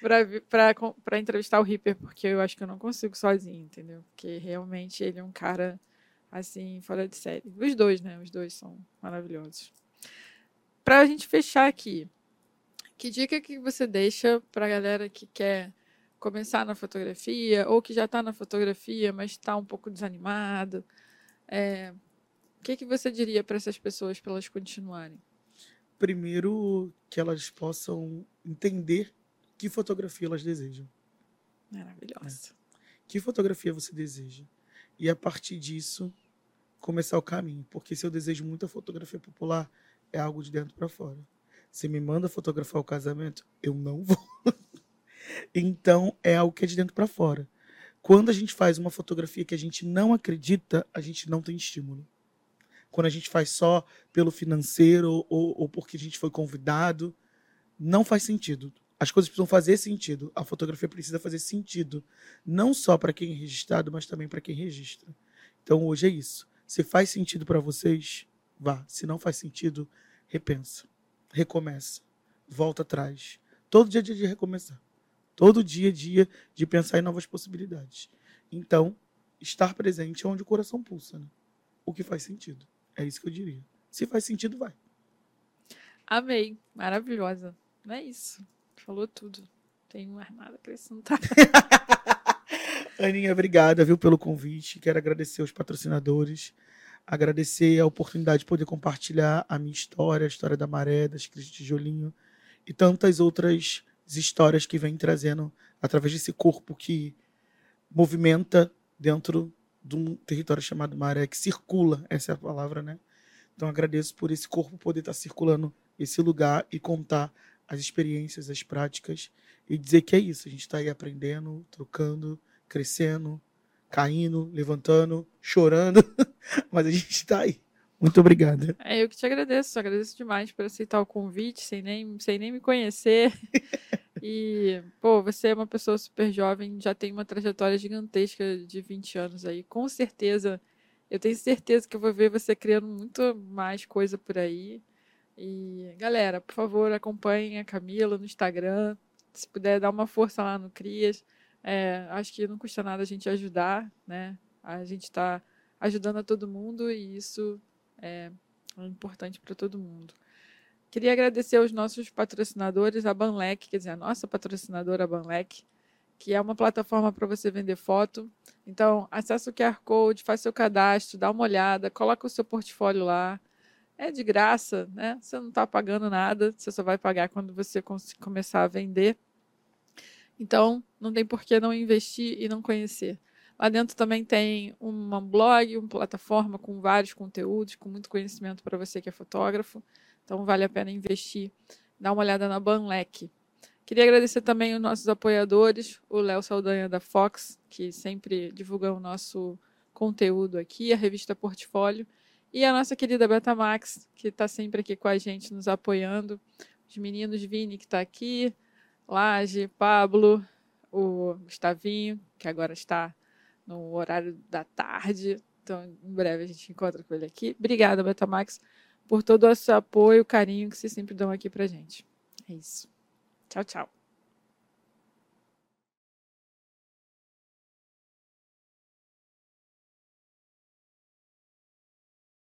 para entrevistar o Ripper, porque eu acho que eu não consigo sozinho, entendeu? Porque realmente ele é um cara, assim, fora de série. Os dois, né? Os dois são maravilhosos. Para a gente fechar aqui, que dica que você deixa para a galera que quer começar na fotografia ou que já está na fotografia, mas está um pouco desanimado? É, o que, que você diria para essas pessoas para elas continuarem? Primeiro, que elas possam entender que fotografia elas desejam. Maravilhosa. Que fotografia você deseja? E a partir disso, começar o caminho. Porque se eu desejo muita fotografia popular, é algo de dentro para fora. Se me manda fotografar o casamento, eu não vou. então, é algo que é de dentro para fora. Quando a gente faz uma fotografia que a gente não acredita, a gente não tem estímulo. Quando a gente faz só pelo financeiro ou, ou porque a gente foi convidado, não faz sentido as coisas precisam fazer sentido. A fotografia precisa fazer sentido, não só para quem é registrado, mas também para quem registra. Então hoje é isso. Se faz sentido para vocês, vá. Se não faz sentido, repensa, recomeça, volta atrás. Todo dia é dia de recomeçar. Todo dia é dia de pensar em novas possibilidades. Então, estar presente é onde o coração pulsa, né? O que faz sentido. É isso que eu diria. Se faz sentido, vai. Amei. Maravilhosa. Não é isso. Falou tudo. Tenho mais nada a acrescentar. Aninha, obrigada, viu, pelo convite. Quero agradecer aos patrocinadores, agradecer a oportunidade de poder compartilhar a minha história, a história da Maré, das Cris de Tijolinho e tantas outras histórias que vem trazendo através desse corpo que movimenta dentro de um território chamado Maré, que circula, essa é a palavra, né? Então agradeço por esse corpo poder estar circulando esse lugar e contar as experiências, as práticas e dizer que é isso. A gente está aí aprendendo, trocando, crescendo, caindo, levantando, chorando, mas a gente está aí. Muito obrigado. É, eu que te agradeço, agradeço demais por aceitar o convite, sem nem, sem nem me conhecer. e, pô, você é uma pessoa super jovem, já tem uma trajetória gigantesca de 20 anos aí. Com certeza, eu tenho certeza que eu vou ver você criando muito mais coisa por aí. E, galera, por favor, acompanhem a Camila no Instagram. Se puder dar uma força lá no Crias. É, acho que não custa nada a gente ajudar, né? A gente está ajudando a todo mundo e isso é importante para todo mundo. Queria agradecer aos nossos patrocinadores, a Banlec, quer dizer, a nossa patrocinadora Banlec, que é uma plataforma para você vender foto. Então, acesse o QR Code, faz seu cadastro, dá uma olhada, coloca o seu portfólio lá é de graça, né? Você não está pagando nada, você só vai pagar quando você começar a vender. Então, não tem por que não investir e não conhecer. Lá dentro também tem um blog, uma plataforma com vários conteúdos, com muito conhecimento para você que é fotógrafo. Então, vale a pena investir. Dá uma olhada na Banlec. Queria agradecer também os nossos apoiadores, o Léo Saldanha da Fox, que sempre divulga o nosso conteúdo aqui, a revista Portfólio, e a nossa querida Betamax, que está sempre aqui com a gente, nos apoiando. Os meninos Vini, que está aqui, Laje, Pablo, o Gustavinho, que agora está no horário da tarde. Então, em breve a gente encontra com ele aqui. Obrigada, Betamax, por todo o seu apoio, carinho que vocês sempre dão aqui pra gente. É isso. Tchau, tchau.